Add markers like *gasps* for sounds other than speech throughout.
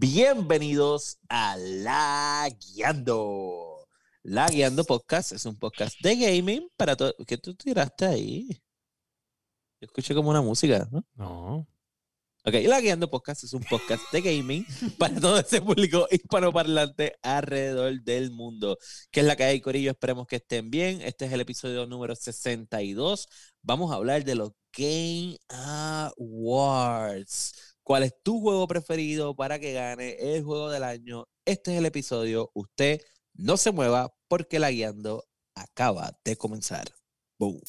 Bienvenidos a La Guiando. La Guiando Podcast es un podcast de gaming para todo. ¿Qué tú tiraste ahí? Yo escuché como una música, ¿no? No. Ok, La Guiando Podcast es un podcast de gaming *laughs* para todo ese público hispanoparlante alrededor del mundo. ¿Qué es la que hay, Corillo? Esperemos que estén bien. Este es el episodio número 62. Vamos a hablar de los Game Awards. ¿Cuál es tu juego preferido para que gane el juego del año? Este es el episodio. Usted no se mueva porque La Guiando acaba de comenzar. Boom.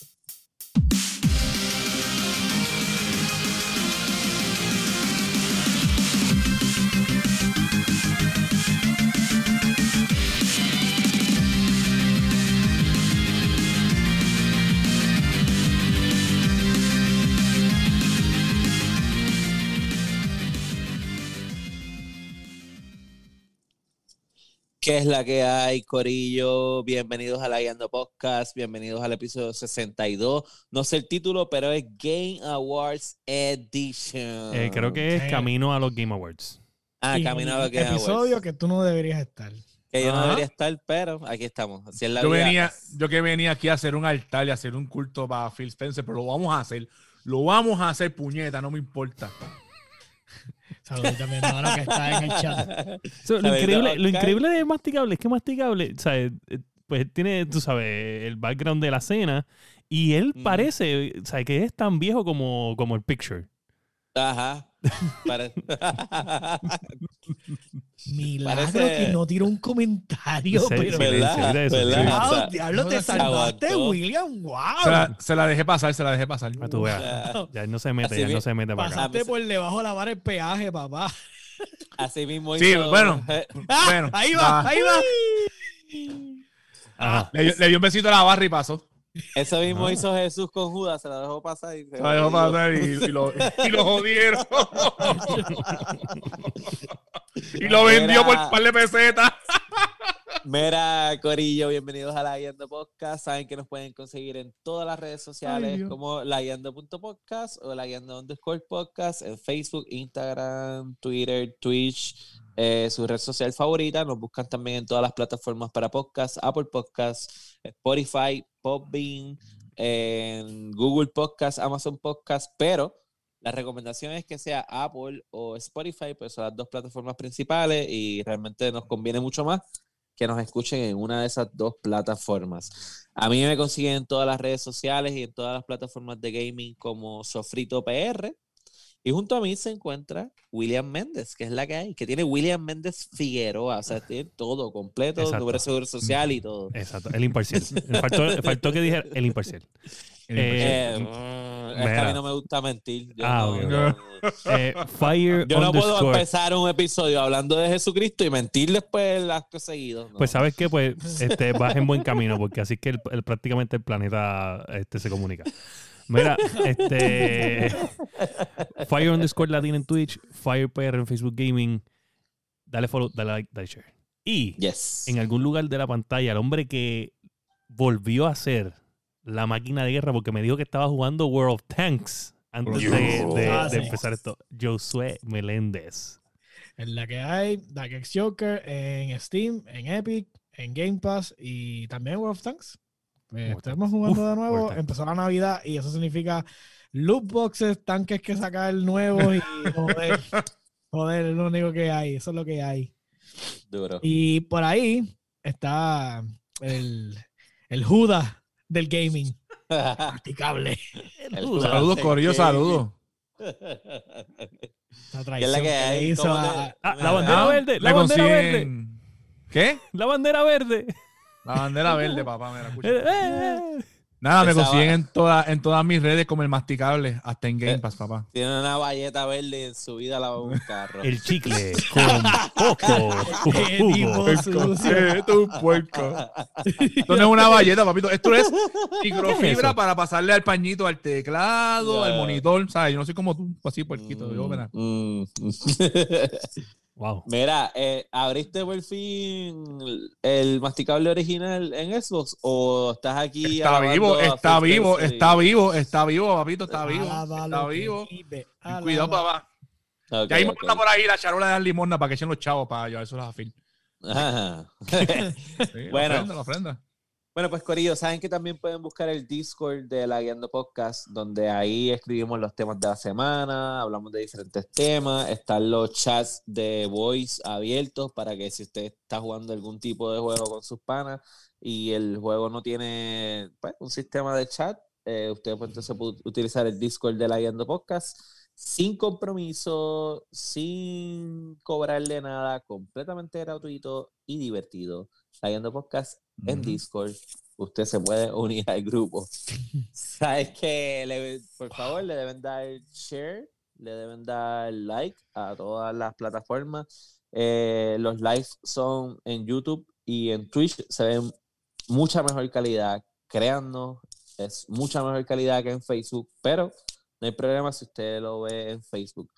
¿Qué es la que hay, Corillo? Bienvenidos a la Guiando Podcast, bienvenidos al episodio 62. No sé el título, pero es Game Awards Edition. Eh, creo que es. Camino a los Game Awards. Ah, Y camino a los Game episodio Awards. que tú no deberías estar. Que yo no debería estar, pero aquí estamos. Así es la Yo vida. venía, yo que venía aquí a hacer un altar y a hacer un culto para Phil Spencer, pero lo vamos a hacer. Lo vamos a hacer, puñeta, no me importa. Saludos a mi hermano que está en el chat. *laughs* So, lo, increíble, lo Ok. increíble de Masticable es que Masticable, ¿sabes? Eh, pues tiene, tú sabes, el background de la escena y él Mm. parece, ¿sabes? Que es tan viejo como, como el picture. Ajá. Pare- *laughs* Milagro Parece- que no tiró un comentario, Sí, pero. ¿Verdad? sí. ¿Verdad? Wow, O sea, diablo, no te se salvaste, aguantó. William. Wow. Se la, se la dejé pasar, se la dejé pasar. Para tú. Ah. Ya él no se mete, Así ya él no bien. se mete para acá. Pasaste por debajo de la vara el peaje, papá. Así mismo Sí, hizo- bueno. *laughs* Ah, Bueno, ahí va, va. ahí va. Ajá. Le, dio- le dio un besito a la barra y pasó. Eso mismo Ajá. hizo Jesús con Judas, se la dejó pasar y se la dejó pasar y, y lo, y lo jodieron. *laughs* y lo vendió por un par de pesetas. Mira, Corillo, bienvenidos a La Guiando Podcast. Saben que nos pueden conseguir en todas las redes sociales Dios. como laguiando.podcast o laguiando underscore podcast en Facebook, Instagram, Twitter, Twitch, eh, su red social favorita. Nos buscan también en todas las plataformas para podcast, Apple Podcasts, Spotify, Podbean, en Google Podcast, Amazon Podcast, pero la recomendación es que sea Apple o Spotify, pues son las dos plataformas principales y realmente nos conviene mucho más que nos escuchen en una de esas dos plataformas. A mí me consiguen en todas las redes sociales y en todas las plataformas de gaming como Sofrito PR. Y junto a mí se encuentra William Méndez, que es la que hay, que tiene William Méndez Figueroa, o sea, tiene todo completo, Exacto. número de seguro social y todo. Exacto, el imparcial. Faltó, faltó que dijera el imparcial. Eh, Eh, mm, es que mira. a mí no me gusta mentir. Yo, Ah, no, no- Eh, fire yo no puedo empezar un episodio hablando de Jesucristo y mentir después el acto seguido. no. Pues sabes que pues este, vas en buen camino porque así es que el- el- prácticamente el planeta este, se comunica. Mira, este *laughs* Fire underscore Latin en Twitch, Fire PR en Facebook Gaming. Dale follow, dale like, dale share. Y Yes. en algún lugar de la pantalla, el hombre que volvió a ser la máquina de guerra porque me dijo que estaba jugando World of Tanks antes de, de- Ah, de empezar esto. Josué Meléndez. En la que hay, Dark X Joker en Steam, en Epic, en Game Pass y también World of Tanks. Eh, estamos jugando Uf, de nuevo. Empezó la Navidad y eso significa loot boxes, tanques que sacar nuevos y *laughs* joder. joder, es lo único que hay. Eso es lo que hay. Duro. Y por ahí está el, el Judas del gaming. *laughs* Practicable. Saludos, Corillo, saludos. La ¿Qué es la que que hay? hizo ¿Cómo a- te- Ah, la bandera Ah, verde, la bandera verde. ¿Qué? La bandera verde. La bandera verde, papá. Mira, escucha. Eh, eh, eh. Nada, me consiguen va- en, toda- en todas mis redes como el masticable, hasta en Game Pass, papá. Tiene una valleta verde en su vida lavaba un carro. El chicle *laughs* con sucio. Esto es un puerco. Esto no es una valleta, papito. Esto es microfibra para pasarle al pañito, al teclado, al monitor. ¿sabes? Yo no soy como tú, así puerquito. Yo, mira. Mm, mm. *laughs* Wow. Mira, eh, ¿abriste por fin el masticable original en Xbox o estás aquí? Está vivo, está vivo, y- está vivo, está vivo, papito, está vivo. Está vivo. Cuidado, papá. Ok, Ya mismo ok. está por ahí la charola de dar limosna para que echen los chavos para llevárselos a Phil. Ajá. *laughs* Sí, Bueno. La ofrenda, la ofrenda. Bueno, pues Corillo, saben que también pueden buscar el Discord de la Guiando Podcast, donde ahí escribimos los temas de la semana, hablamos de diferentes temas, están los chats de voice abiertos para que si usted está jugando algún tipo de juego con sus panas y el juego no tiene pues, un sistema de chat, eh, usted pues, entonces puede utilizar el Discord de la Guiando Podcast sin compromiso, sin cobrarle nada, completamente gratuito y divertido. Guiando Podcast en. Discord, usted se puede unir al grupo. *laughs* Sabes que, le- por favor, le deben dar share, le deben dar like a todas las plataformas. Eh, los lives son en YouTube y en Twitch se ven mucha mejor calidad. Créannos, es mucha mejor calidad que en Facebook, pero no hay problema si usted lo ve en Facebook.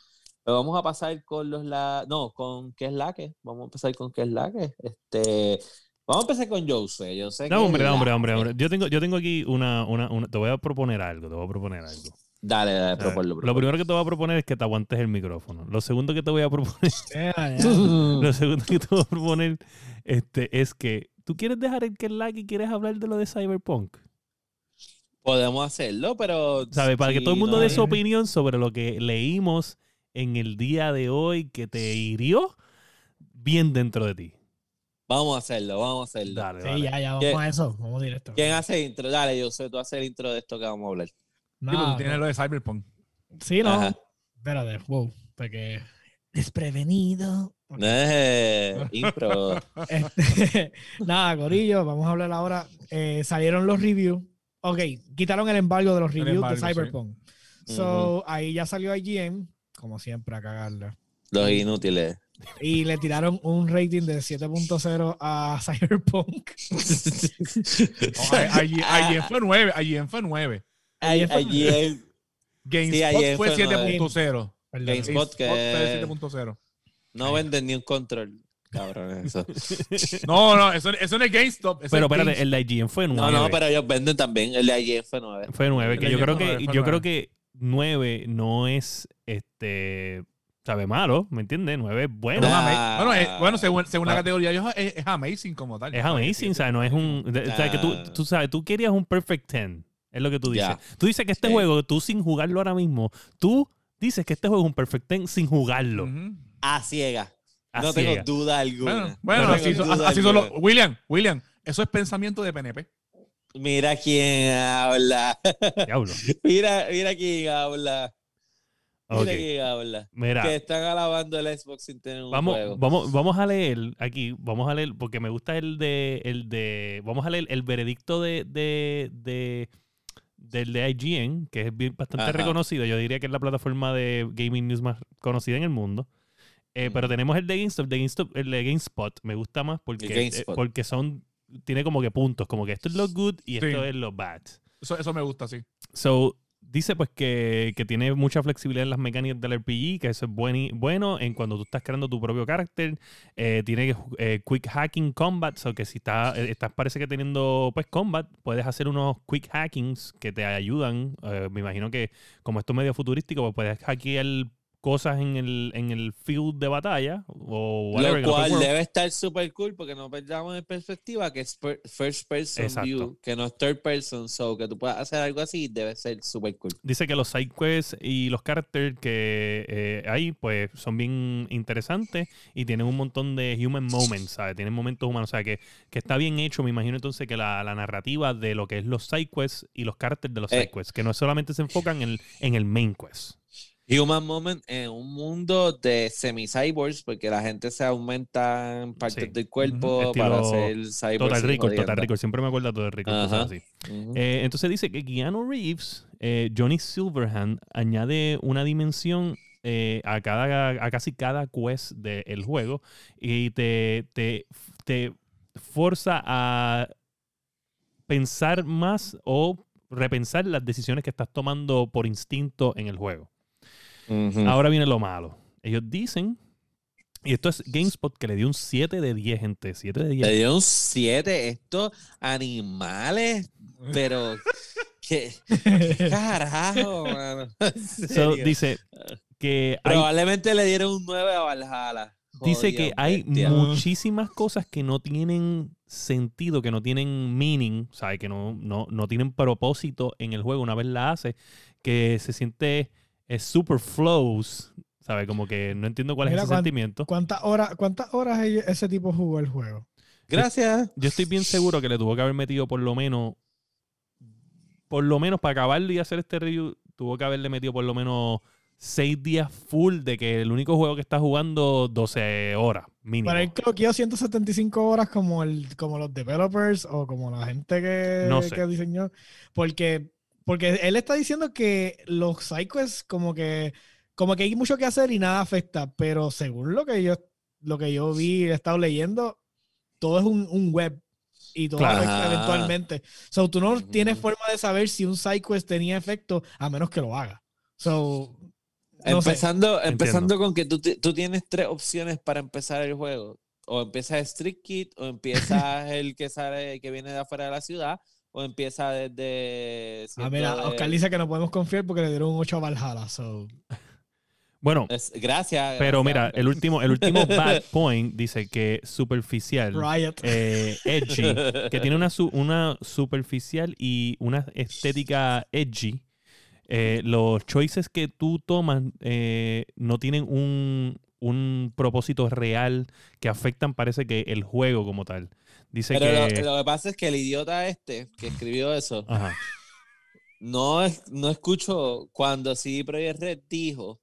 Pero vamos a pasar con los la no, con qué es la que. Vamos a empezar con qué es la que. Este, vamos a empezar con Jose. Yo sé No, que hombre, hombre, hombre, hombre. Yo tengo, yo tengo aquí una, una, una- Te voy a proponer algo, te voy a proponer algo. Dale, dale, proponlo, Lo primero que te voy a proponer es que te aguantes el micrófono. Lo segundo que te voy a proponer, *laughs* *laughs* lo segundo que te voy a proponer este, es que tú quieres dejar el que es like y quieres hablar de lo de Cyberpunk. Podemos hacerlo, pero. ¿Sabes? Para que todo el mundo no dé su opinión sobre lo que leímos en el día de hoy que te hirió bien dentro de ti. Vamos a hacerlo, vamos a hacerlo. Dale, Sí, dale. ya, ya, vamos a eso. Vamos directo. ¿Quién hace intro? Dale, yo sé, tú haces el intro de esto que vamos a hablar. Sí, pero No, tú tienes no. lo de Cyberpunk. Sí, no. Ajá. Espérate, wow. Porque. Desprevenido. Eh, impro. Este, *laughs* nada, Corillo, vamos a hablar ahora. Eh, salieron los reviews. Ok, quitaron el embargo de los reviews embargo, de sí. Cyberpunk. So, ahí ya salió IGN, como siempre, a cagarla. Los inútiles. Y le tiraron un rating de 7.0 a Cyberpunk. *laughs* No, allí, allí fue 9. Allí fue 9. Allí, GameSpot fue fue nueve. 7.0. Perdón. GameSpot que- fue 7.0. no venden ni un control. Cabrón, eso. *laughs* No, no, eso, eso no es GameStop. eso Pero es espérate, Games- el de IGN fue 9. No, no, pero ellos venden también. El de allí fue 9. Fue 9, que yo creo IGN que, yo creo que 9 no es este sabe malo, ¿me entiendes? 9 es bueno. Bueno, es- bueno, según, según la Ah. categoría, es, es amazing como tal. Es amazing, ¿sabes? No es un. O sea, que tú, tú sabes, tú querías un perfect 10. Es lo que tú dices. Tú dices que este Sí. juego, tú sin jugarlo ahora mismo, tú dices que este juego es un perfect 10 sin jugarlo. Ujú. A ciega. A no tengo duda alguna. Bueno, bueno No así, duda así alguna. William, William, eso es pensamiento de PNP. Mira quién habla. Diablo. *laughs* mira, mira quién habla. Mira Ok. quién habla. Mira, Que están alabando el Xbox sin tener un vamos, juego. vamos, vamos a leer aquí, vamos a leer, porque me gusta el de, el de, vamos a leer el veredicto de, de, de del de IGN, que es bien- bastante Ajá. reconocido. Yo diría que es la plataforma de gaming news más conocida en el mundo. Eh, Pero tenemos el de GameStop, de GameStop, el de GameSpot. Me gusta más porque, eh, porque son, tiene como que puntos, como que esto es lo good y esto es lo bad. Eso, eso me gusta, sí. So, dice pues que, que tiene mucha flexibilidad en las mecánicas del RPG, que eso es buen- bueno en cuando tú estás creando tu propio carácter. Eh, tiene eh, quick hacking combat, so que si está, eh, estás parece que teniendo pues combat, puedes hacer unos quick hackings que te ayudan. Eh, me imagino que como esto es medio futurístico, pues puedes hackear cosas en el, en el field de batalla o whatever. Lo cual debe estar súper cool porque no perdamos en perspectiva que es per- first person Exacto. view, que no es third person, so que tú puedas hacer algo así debe ser súper cool. Dice que los side quests y los characters que eh, hay, pues son bien interesantes y tienen un montón de human moments, ¿sabes? Tienen momentos humanos, o sea, que, que está bien hecho. Me imagino entonces que la, la narrativa de lo que es los side quests y los characters de los Eh. side quests, que no solamente se enfocan en el, en el main quest. Human Moment en un mundo de semi-cyborgs, porque la gente se aumenta en partes Sí. del cuerpo para hacer cyborgs. Total Record, Total. Record. Siempre me acuerdo de Total Record. Ajá. así. Eh, entonces dice que Keanu Reeves, eh, Johnny Silverhand, añade una dimensión eh, a, cada, a casi cada quest del juego y te, te, te forza a pensar más o repensar las decisiones que estás tomando por instinto en el juego. Ahora viene lo malo. Ellos dicen, y esto es GameSpot que le dio un 7 de 10, gente. 7 de 10. Le dio un 7 estos animales, pero ¿qué, qué carajo, mano? *laughs* Dice que hay, Probablemente le dieron un 9 a Valhalla. dice que hay bestia. muchísimas cosas que no tienen sentido, que no tienen meaning, ¿sabes? Que no, no, no tienen propósito en el juego una vez la hace, que se siente eh, super flows, ¿sabes? Como que no entiendo cuál Mira, es ese sentimiento. ¿Cuántas horas, ¿Cuántas horas ese tipo jugó el juego? Gracias. Yo estoy bien seguro que le tuvo que haber metido por lo menos, por lo menos para acabarlo y hacer este review, tuvo que haberle metido por lo menos seis días full de que el único juego que está jugando 12 horas mínimo. Para él cloqueó 175 horas como, el, como los developers o como la gente que, No sé. que diseñó. Porque, porque él está diciendo que los sidequests como que, como que hay mucho que hacer y nada afecta. Pero según lo que yo, lo que yo vi, he estado leyendo, todo es un, un web. Y todo Claro. eventualmente. So, tú no tienes forma de saber si un sidequest tenía efecto a menos que lo haga. So, no sé. empezando empezando Entiendo. con que tú, tú tienes tres opciones para empezar el juego. O empiezas Street Kid, o empiezas *laughs* el que sale, que viene de afuera de la ciudad, o empieza desde. A siendo ver, de- Oscar dice que no podemos confiar porque le dieron un 8 a Valhalla. So. Bueno, es- gracias. pero gracias, mira, Oscar. el último, el último bad point dice que superficial, Riot. eh, edgy, que tiene una, una superficial y una estética edgy. Eh, los choices que tú tomas eh, no tienen un, un propósito real que afectan, parece que el juego como tal. Dice Pero que. lo, lo que pasa es que el idiota este que escribió eso Ajá. no, es- no escuchó cuando CD Projekt Red dijo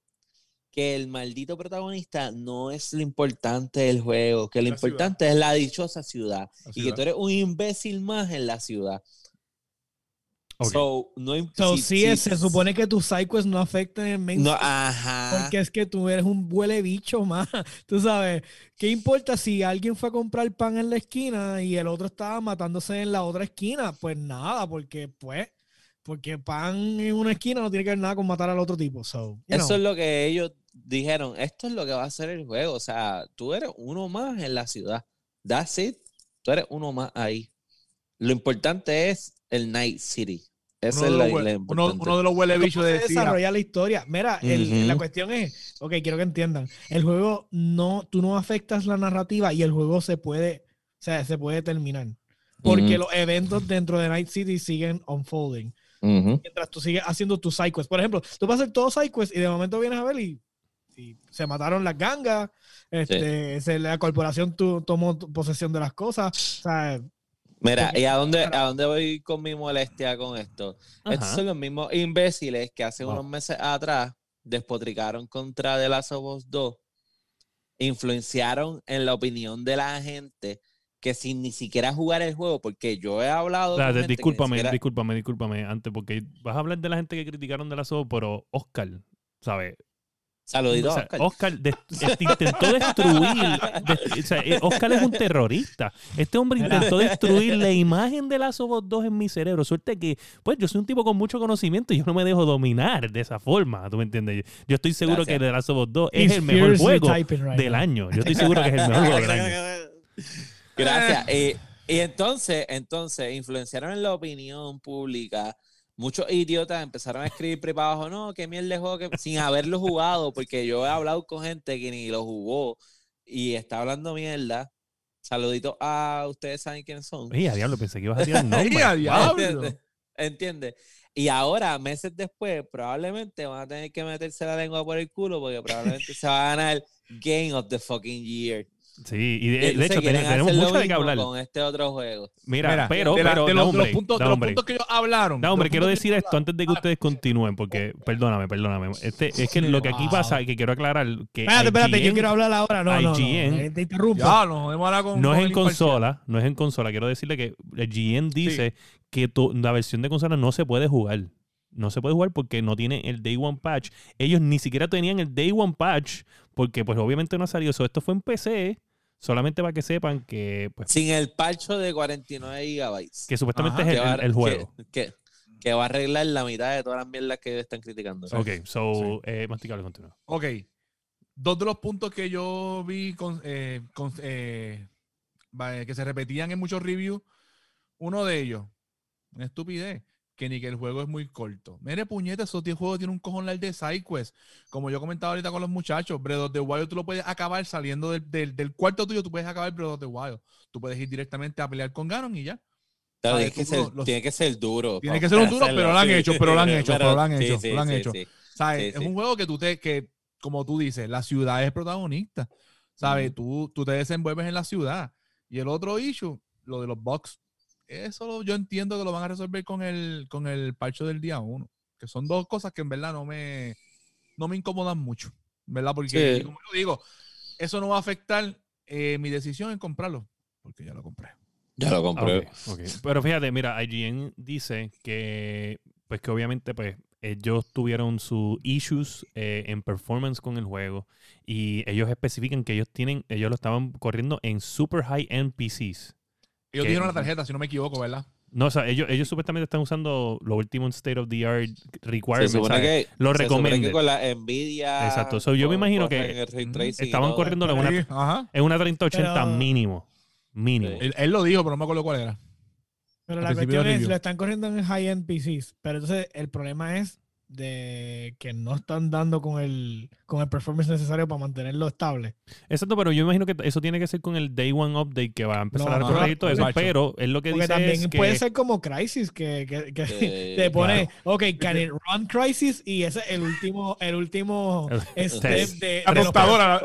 que el maldito protagonista no es lo importante del juego, que lo La ciudad. importante es la dichosa ciudad, La y que tú eres un imbécil más en la ciudad. So, no, So, si- sí, si- se supone que tus sidequests no afecten el main No, ajá. Porque es que tú eres un huele bicho más. *laughs* Tú sabes, ¿qué importa si alguien fue a comprar pan en la esquina y el otro estaba matándose en la otra esquina? Pues nada, porque pues, porque pan en una esquina no tiene que ver nada con matar al otro tipo. So, Eso know. es lo que ellos dijeron. Esto es lo que va a ser el juego. O sea, tú eres uno más en la ciudad. That's it. Tú eres uno más ahí. Lo importante es el Night City. Esa Uno es de la, la uno, uno de los huele ¿Cómo bichos de decir, desarrolla la historia. Mira, el- Ujú. la cuestión es, ok, quiero que entiendan, el juego no, tú no afectas la narrativa y el juego se puede, o sea, se puede terminar. Porque Ujú. los eventos dentro de Night City siguen unfolding. Ujú. Mientras tú sigues haciendo tus sidequests. Por ejemplo, tú vas a hacer todos sidequests y de momento vienes a ver y, y se mataron las gangas, este, se- la corporación tu- tomó posesión de las cosas. O sea, Mira, ¿y a dónde, a dónde voy con mi molestia con esto? Estos son los mismos imbéciles que hace Wow. unos meses atrás despotricaron contra The Last of Us 2, influenciaron en la opinión de la gente que sin ni siquiera jugar el juego, porque yo he hablado. que ni discúlpame, siquiera- discúlpame, discúlpame antes, porque vas a hablar de la gente que criticaron de la SOB, pero Oscar, ¿sabes? Saluditos, O sea, Oscar. Oscar de- *laughs* este, intentó destruir. de- o sea, eh, Oscar es un terrorista. Este hombre intentó destruir la *laughs* imagen de Last of Us 2 en mi cerebro. Suerte que, pues, yo soy un tipo con mucho conocimiento y yo no me dejo dominar de esa forma. ¿Tú me entiendes? Yo estoy seguro Gracias. que The Last of Us 2 es he's el mejor juego right del now. año. Yo estoy seguro que es el mejor juego del año. *laughs* Gracias. Y, y entonces, entonces, influenciaron en la opinión pública. Muchos idiotas empezaron a escribir por abajo, no, qué mierda de juego, que... sin haberlo jugado, porque yo he hablado con gente que ni lo jugó y está hablando mierda. Saluditos a ustedes, saben quiénes son. Oye, a diablo, pensé que ibas a tirar el *laughs* nombre. ¡Ey, a diablo! ¿Entiendes? ¿Entiendes? Y ahora, meses después, probablemente van a tener que meterse la lengua por el culo porque probablemente se va a ganar Game of the fucking Year. Sí, y de, hecho tenemos lo mucho de qué hablar. Con este otro juego. Mira, Mira, pero, de, la- pero, de da los, de los hombre, puntos, da de los hombre. puntos que ellos hablaron. No, de hombre, quiero decir esto antes de que ustedes continúen, porque, perdóname, perdóname. Este, es que lo que aquí Wow. pasa, que quiero aclarar, que Espérate, espérate, yo IGN quiero hablar ahora. No, no, eh, Te interrumpo. Ya, nos jodemos ahora con. no con es en consola, no es en consola. Quiero decirle que el GN dice que to- la versión de consola no se puede jugar. No se puede jugar porque no tiene el Day One Patch. Ellos ni siquiera tenían el Day One Patch porque pues obviamente no ha salido eso. Esto fue en PC, solamente para que sepan que pues Sin el parcho de 49 gigabytes. que supuestamente Ajá. es el, juego. Que, que- que va a arreglar la mitad de todas las mierdas que ellos están criticando. Ok, so, eh, masticable, continúa. Ok. Dos de los puntos que yo vi con, eh, con- eh, que se repetían en muchos reviews. Uno de ellos, una estupidez, que ni que el juego es muy corto. Mire, puñete, esos 10 juegos tienen un cojón largo de sidequest. Como yo comentaba ahorita con los muchachos, Breath of the Wild tú lo puedes acabar saliendo del, del, del cuarto tuyo, tú puedes acabar Breath of the Wild. Tú puedes ir directamente a pelear con Ganon y ya. Claro, tiene, que ser, los- tiene que ser duro. Tiene que ser un duro, *laughs* pero lo han sí. hecho, pero lo han hecho, pero lo han hecho, lo han hecho. es un juego que tú te, que, como tú dices, la ciudad es protagonista. ¿Sabes? Ujú. tú, tú te desenvuelves en la ciudad. Y el otro issue, lo de los bugs, eso lo- yo entiendo que lo van a resolver con el, con el parche del día uno. Que son dos cosas que en verdad no me, no me incomodan mucho. ¿Verdad? Porque, Sí. como yo digo, eso no va a afectar eh, mi decisión en comprarlo. Porque ya lo compré. Ya lo compré. Pero fíjate, mira, IGN dice que, pues que obviamente, pues ellos tuvieron sus issues eh, en performance con el juego y ellos especifican que ellos tienen, ellos lo estaban corriendo en super high end PCs. Ellos dijeron la tarjeta, si no me equivoco, ¿verdad? No, o sea, ellos, ellos supuestamente están usando lo último en state of the art Se requirements. supone ¿sabes? que, Lo se supone que con la Nvidia. Exacto. So, yo me imagino que estaban todo. corriéndolo en una, Sí, ajá. en una 3080 Pero- mínimo. Mínimo. Sí. Él, él lo dijo, pero no me acuerdo cuál era. Pero Al la cuestión es, lo están corriendo en high-end PCs. Pero entonces el problema es de que no están dando con el, con el performance necesario para mantenerlo estable. Exacto, pero yo imagino que eso tiene que ser con el Day One Update que va a empezar No, a no, corregir todo eso. macho. Pero es lo que Porque dice también es que... puede ser como Crisis, que, que, que Eh, *laughs* te pone, claro. ok, can it run Crisis? Y ese es el último, el último El step de,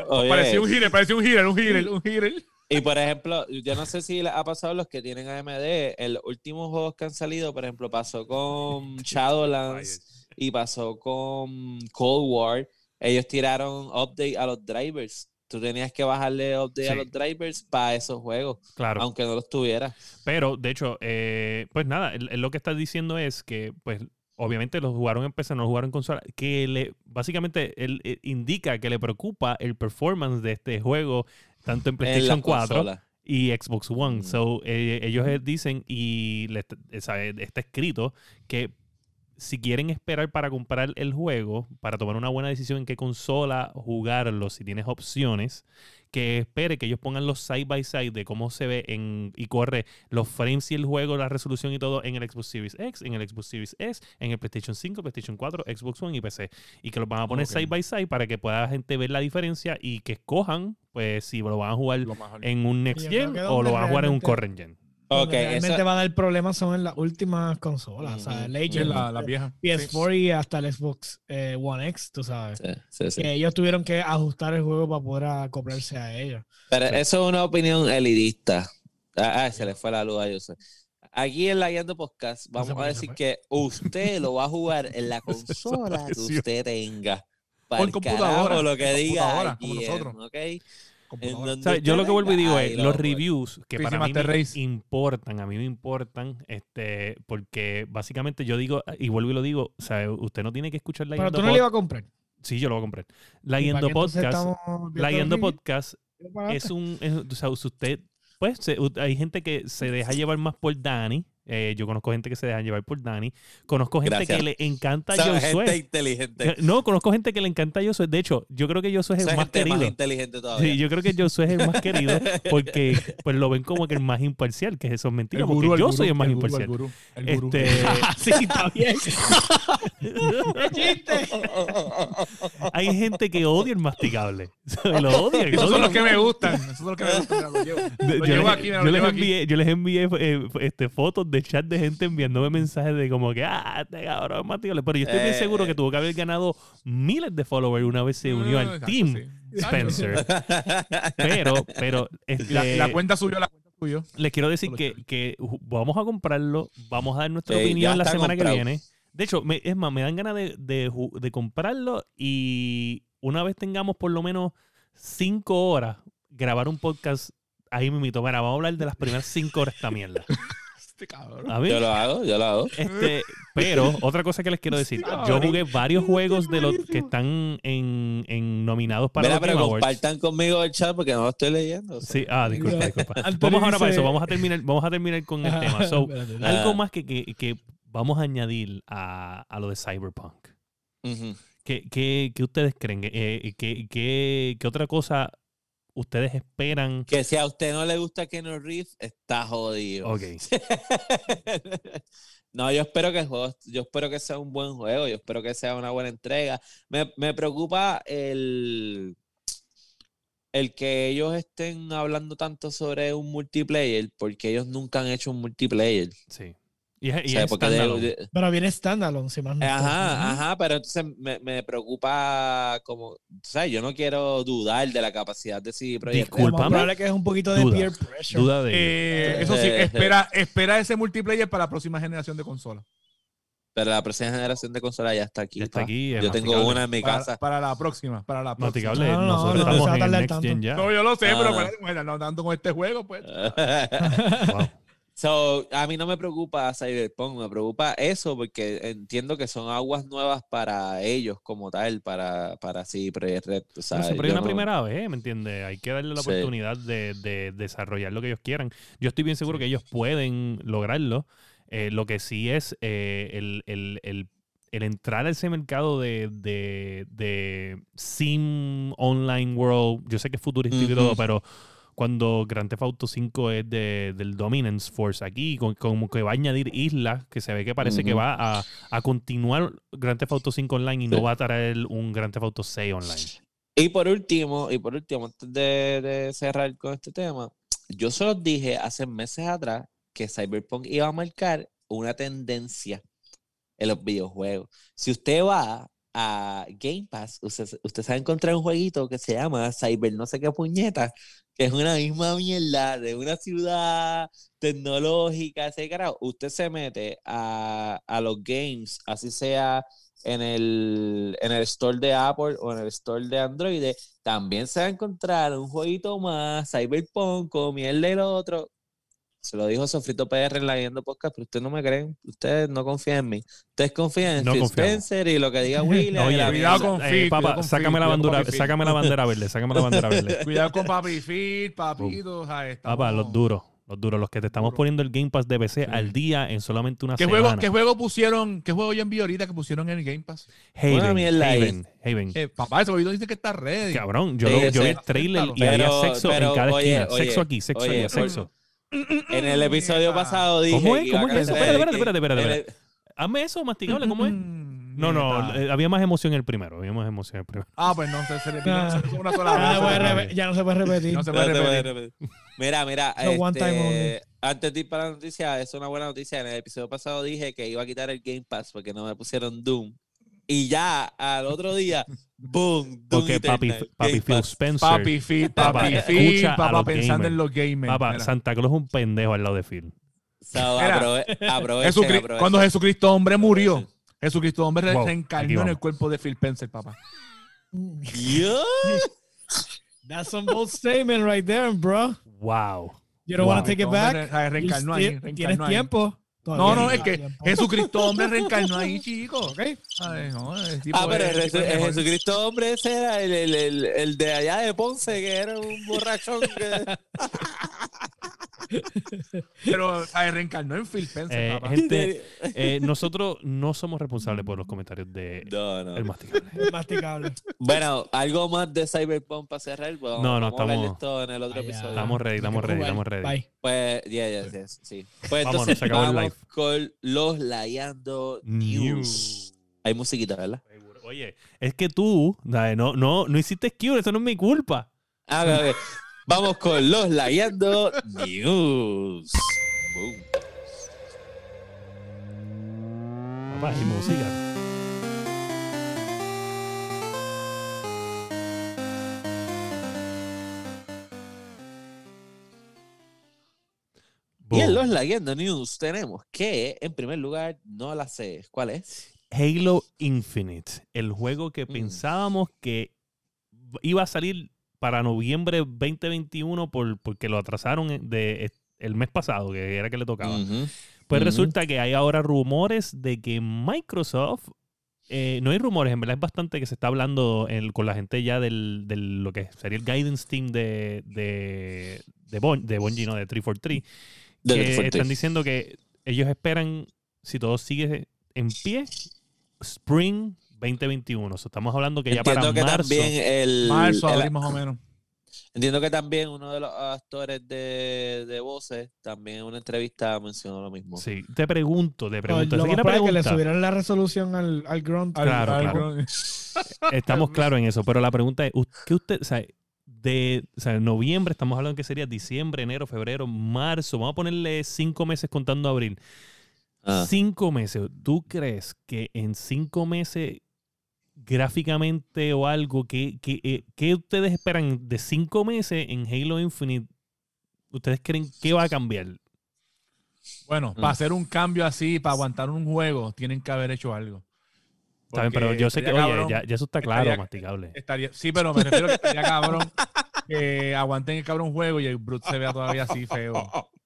Oye. parecía un healer, parecía un healer, un healer, un healer. Y por ejemplo, yo no sé si les ha pasado a los que tienen AMD, en los últimos juegos que han salido, por ejemplo, pasó con *laughs* Shadowlands y pasó con Cold War. Ellos tiraron update a los drivers. Tú tenías que bajarle update a los drivers para esos juegos, Claro. aunque no los tuviera. Pero, de hecho, eh, pues nada, lo que está diciendo es que, pues, obviamente los jugaron en PC, no los jugaron en consola, que le, básicamente, él eh, indica que le preocupa el performance de este juego, tanto en En PlayStation las 4 consolas. y Xbox One. Mm. So, eh, ellos dicen, y le está escrito, que si quieren esperar para comprar el juego, para tomar una buena decisión en qué consola jugarlo, si tienes opciones, que espere que ellos pongan los side by side de cómo se ve en, y corre los frames y el juego, la resolución y todo en el Xbox Series X, en el Xbox Series S, en el PlayStation 5, PlayStation 4, Xbox One y PC. Y que los van a poner side by side para que pueda la gente ver la diferencia y que escojan, pues, si lo van a jugar en un Next Gen o lo van a jugar en un Current Gen. Ok, realmente eso- va a dar problemas son en las últimas consolas. O sea, el Sí, Legend, la, la vieja. PS4 y hasta el Xbox eh, One X, tú sabes. Sí, sí, sí. Que ellos tuvieron que ajustar el juego para poder acoplarse a ellos. Pero eso es una opinión elitista. Ah, ah, se le fue la luz a Jose. Aquí en la Guiando Podcast vamos a decir que usted lo va a jugar en la *laughs* consola que usted tenga. Por Para computadora, lo que diga computadora, como nosotros. En Computadora. donde O sea, yo lo que vuelvo y digo es, lo los reviews que para mí me importan, a mí me importan, este, porque básicamente yo digo, y vuelvo y lo digo, o sea, usted no tiene que escuchar la Pero tú no le ibas a comprar. Sí, yo lo voy a comprar. La ¿Y para Guiando qué entonces Podcast, la review? Podcast es un, es- o sea, usted, pues, se- hay gente que se deja llevar más por Dani, eh, yo conozco gente que se deja llevar por Dani, conozco gente Gracias. que le encanta O sea, Josué. gente inteligente. No, conozco gente que le encanta Josué. De hecho, yo creo que Josué es el más querido. más inteligente todavía. Sí, yo creo que Josué es el más querido *laughs* porque pues lo ven como que el más imparcial, que eso es mentira, El porque gurú, el yo gurú, soy el más imparcial. El gurú, el gurú. Este, *laughs* sí, está bien. *laughs* Hay gente que odia el masticable. lo odia. Esos lo son los que me gustan. Esos son los que me gustan. mira, Los llevo, De- los yo, llevo les, aquí, mira, yo los les llevo aquí. envié, yo les envié eh, este, fotos de chat de gente enviándome mensajes de como que, ah, este cabrón masticable. Pero yo estoy bien Eh. seguro que tuvo que haber ganado miles de followers una vez se unió Ah, al exacto, team sí. Spencer. *laughs* Pero, pero, La, este, la cuenta subió, la cuenta subió. les quiero decir que, que vamos a comprarlo, vamos a dar nuestra opinión la semana comprado. que viene. De hecho, me- es más, me dan ganas de, de de comprarlo y una vez tengamos por lo menos cinco horas, grabar un podcast ahí me invito. Mira, vamos a hablar de las primeras cinco horas de esta mierda. *laughs* Este cabrón. A ver, Yo lo hago, yo lo hago. este, pero otra cosa que les quiero decir, yo jugué varios juegos de los que están en, en nominados para Mira, los pero Game Awards. compartan conmigo el chat porque no lo estoy leyendo. o sea. Sí, ah, disculpa, disculpa. Vamos ahora para eso, vamos a terminar, vamos a terminar con el tema. So, Ah. algo más que, que, que vamos a añadir a, a lo de Cyberpunk. ¿Qué, qué, qué ustedes creen? Eh, ¿qué, qué, qué otra cosa ustedes esperan. Que si a usted no le gusta Keanu Reeves, está jodido. Ok. *laughs* no, yo espero que el juego, yo espero que sea un buen juego, yo espero que sea una buena entrega. Me, me preocupa el, el que ellos estén hablando tanto sobre un multiplayer, porque ellos nunca han hecho un multiplayer. Sí. Y y O sea, es porque de- de- Pero viene standalone, si más no. Ajá, ajá, pero entonces me, me preocupa como, o sea, yo no quiero dudar de la capacidad de más Discúlpame. probable que es un poquito de Duda. peer pressure. Duda de. Eh, eso sí, espera, espera ese multiplayer para la próxima generación de consolas. Pero la próxima generación de consola ya está aquí. Ya está aquí, es Yo tengo una en mi Para, casa. para la próxima, para la próxima. No, no, nosotros no, no estamos en Next tanto. Gen ya. No, yo lo sé, Ah. pero bueno, no tanto con este juego, pues. *laughs* Wow. So, a mí no me preocupa Cyberpunk, me preocupa eso porque entiendo que son aguas nuevas para ellos como tal, para, para sí, Projekt Red. tú Pero yo una no- primera vez, ¿me entiendes? Hay que darle la Sí. oportunidad de, de desarrollar lo que ellos quieran. Yo estoy bien seguro que ellos pueden lograrlo. Eh, lo que sí es eh, el, el- el- el entrar a ese mercado de, de, de Sim Online World. Yo sé que es futurístico y todo, pero cuando Grand Theft Auto 5 es de, del Dominance Force aquí, con- como que va a añadir islas, que se ve que parece que va a, a continuar Grand Theft Auto 5 Online y no va a traer un Grand Theft Auto 6 Online. Y por último, y por último, antes de, de cerrar con este tema, yo se los dije hace meses atrás que Cyberpunk iba a marcar una tendencia en los videojuegos. Si usted va a Game Pass, usted, usted se va a encontrar un jueguito que se llama Cyber no sé qué puñeta, que es una misma mierda de una ciudad tecnológica, ese. Usted se mete a, a los games, así sea en el, en el store de Apple o en el store de Android, también se va a encontrar un jueguito más, Cyberpunk, o mierda lo otro. Se lo dijo Sofrito PR en la Viendo Podcast, pero ustedes no me creen, ustedes no confían en mí. Ustedes confían en No. Spencer y lo que diga *laughs* William. Oye, la cuidado mierda. con Eh, Phil, papá, cuidado sácame la cuidado bandera, sácame la bandera verde, sácame la bandera verde. *laughs* Cuidado con Papi Phil, estamos- Papá, los duros, los duros, los que te estamos Duro. poniendo el Game Pass de PC Sí. al día en solamente una ¿Qué semana. juego, ¿Qué juego pusieron? ¿Qué juego yo envié ahorita que pusieron en el Game Pass? Haven, ahí. Haven, Haven. Eh, papá, ese jueguito dice que está ready. Cabrón, yo, Sí, lo- yo vi el trailer y Pero- había sexo pero, en cada oye, esquina. sexo aquí, sexo allá, sexo. En el episodio pasado dije. ¿Cómo es? que iba ¿Cómo a es eso? Espérate, espérate, espérate, en espérate. Hazme eso, masticable, ¿cómo es? No, no, eh, había más emoción en el primero. Había más emoción en el primero. Ah, pues no, se, se repitió Ah. se hizo una sola Ya no, se vez. puede repe- ya no se puede repetir. No se puede repetir. repetir. Mira, mira, *laughs* No, one time este, antes de ir para la noticia, es una buena noticia. En el episodio pasado dije que iba a quitar el Game Pass porque no me pusieron Doom. Y ya al otro día, *laughs* boom, Porque papi, papi Phil. Spencer, Papi Phil, Papá, papi Phil, a papá los pensando en los gamers. papá, Mira. Santa Claus es un pendejo al lado de Phil. So, aprove- *laughs* aprovechen, Jesucri- aprovechen. cuando Jesucristo hombre murió, Aprovechen. Jesucristo hombre Wow, en el cuerpo de Phil Spencer, papá. *laughs* That's some bold statement right there, bro. Wow. You don't Wow. want to take it back? reencarnó ahí, reencarnó ¿Tienes ahí. tiempo? No, Todavía no, es que tiempo. Jesucristo hombre reencarnó ahí, chico. Ok. Ay, no, tipo Ah, pero es- el, mejor. Jesucristo hombre ese era el, el, el, el de allá de Ponce, que era un borrachón. que- *laughs* Pero ay, reencarnó en Phil Spencer, Eh, papá. gente, eh, nosotros no somos responsables por los comentarios de No, no. El Masticable. Masticable. Bueno, algo más de Cyberpunk para cerrar. Bueno, No, no, estamos- esto en el otro ya. episodio. Estamos ready, estamos ready, estamos ready. Bye. Pues, yeah, yeah, yeah, sí. Pues Vámonos, entonces el vamos live. con los Layando News. Hay musiquita, ¿verdad? Oye, es que tú, no, no, no hiciste Q, eso no es mi culpa. Ah, ok, ok. Vamos con los Layando News. Boom. Papá, y música. Y en los Layando News tenemos que, en primer lugar, no la sé. ¿Cuál es? Halo Infinite, el juego que Mm. pensábamos que iba a salir para noviembre 2021 por, porque lo atrasaron de, el mes pasado, que era que le tocaba. Pues resulta que hay ahora rumores de que Microsoft, eh, no hay rumores, en verdad es bastante que se está hablando en- con la gente ya del, del- lo que sería el guidance team de, de, de, Bun- de Bungie, no, de 343, De que 343. están diciendo que ellos esperan, si todo sigue en pie, Spring 2021. So, estamos hablando que ya para Entiendo que marzo. también el, Marzo, el- abril más o menos. Entiendo que también uno de los actores de, de voces, también en una entrevista mencionó lo mismo. Sí, te pregunto, te No, pregunto. lo Así que más que le subieran la resolución al, al grunt. Al- Claro, al- claro. Estamos claros en eso, pero la pregunta es, ¿qué usted, o sea, de o sea, noviembre, estamos hablando que sería diciembre, enero, febrero, marzo, vamos a ponerle cinco meses contando abril. Ah. Cinco meses, ¿tú crees que en cinco meses gráficamente o algo, ¿qué, qué, eh, qué ustedes esperan de cinco meses en Halo Infinite? ¿Ustedes creen que va a cambiar? Bueno, Mm. para hacer un cambio así, para aguantar un juego, tienen que haber hecho algo. Está bien, pero Porque yo sé que, oye, cabrón, ya, ya eso está claro, estaría- masticable. estaría- sí, pero me refiero a que estaría cabrón que aguanten el cabrón juego y el Brute se vea todavía así feo.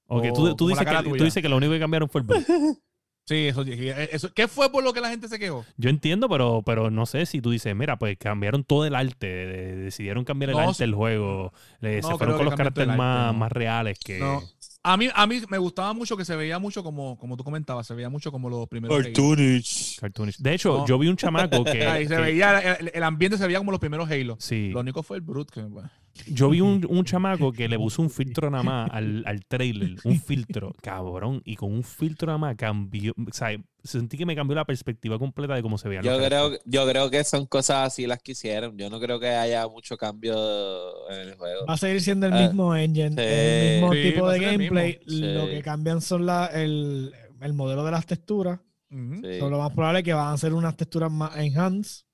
Ok, o tú, tú dices que, tú dices que lo único que cambiaron fue el Brute. *laughs* Sí, eso, eso- ¿Qué fue por lo que la gente se quejó? Yo entiendo, pero, pero no sé si tú dices, mira, pues cambiaron todo el arte, de- decidieron cambiar el No, arte del juego, le- No se fueron con los caracteres más, más reales que No. A mí, a mí me gustaba mucho que se veía mucho como, como tú comentabas, se veía mucho como los primeros. Halo. Cartoonish. cartoonish. De hecho, No. yo vi un chamaco *laughs* que, Ahí se que- veía, el, el ambiente se veía como los primeros Halo. sí, Lo único fue el Brute. Que, bueno. Yo vi un, un chamaco que le puso un filtro nada más al, al trailer, un filtro, cabrón, y con un filtro nada más cambió, o sea, sentí que me cambió la perspectiva completa de cómo se veía. Yo creo, yo creo que son cosas así las que hicieron. Yo no creo que haya mucho cambio en el juego. Va a seguir siendo el Ah, mismo engine, sí. el mismo Sí, tipo de gameplay. Lo Sí. que cambian son la, el, el modelo de las texturas. Ujú. Sí. Son lo más probable es que van a ser unas texturas más enhanced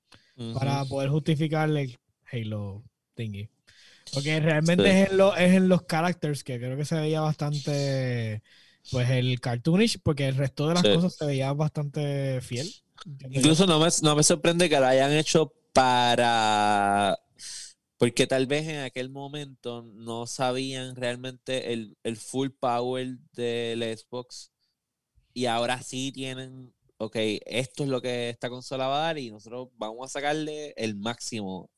para poder justificar el Halo thingy. Porque realmente Sí. es, en lo- es en los characters que creo que se veía bastante, pues el cartoonish, porque el resto de las Sí. cosas se veía bastante fiel. Incluso no me, no me sorprende que lo hayan hecho para... Porque tal vez en aquel momento no sabían realmente el, el full power del Xbox y ahora sí tienen, ok, esto es lo que esta consola va a dar y nosotros vamos a sacarle el máximo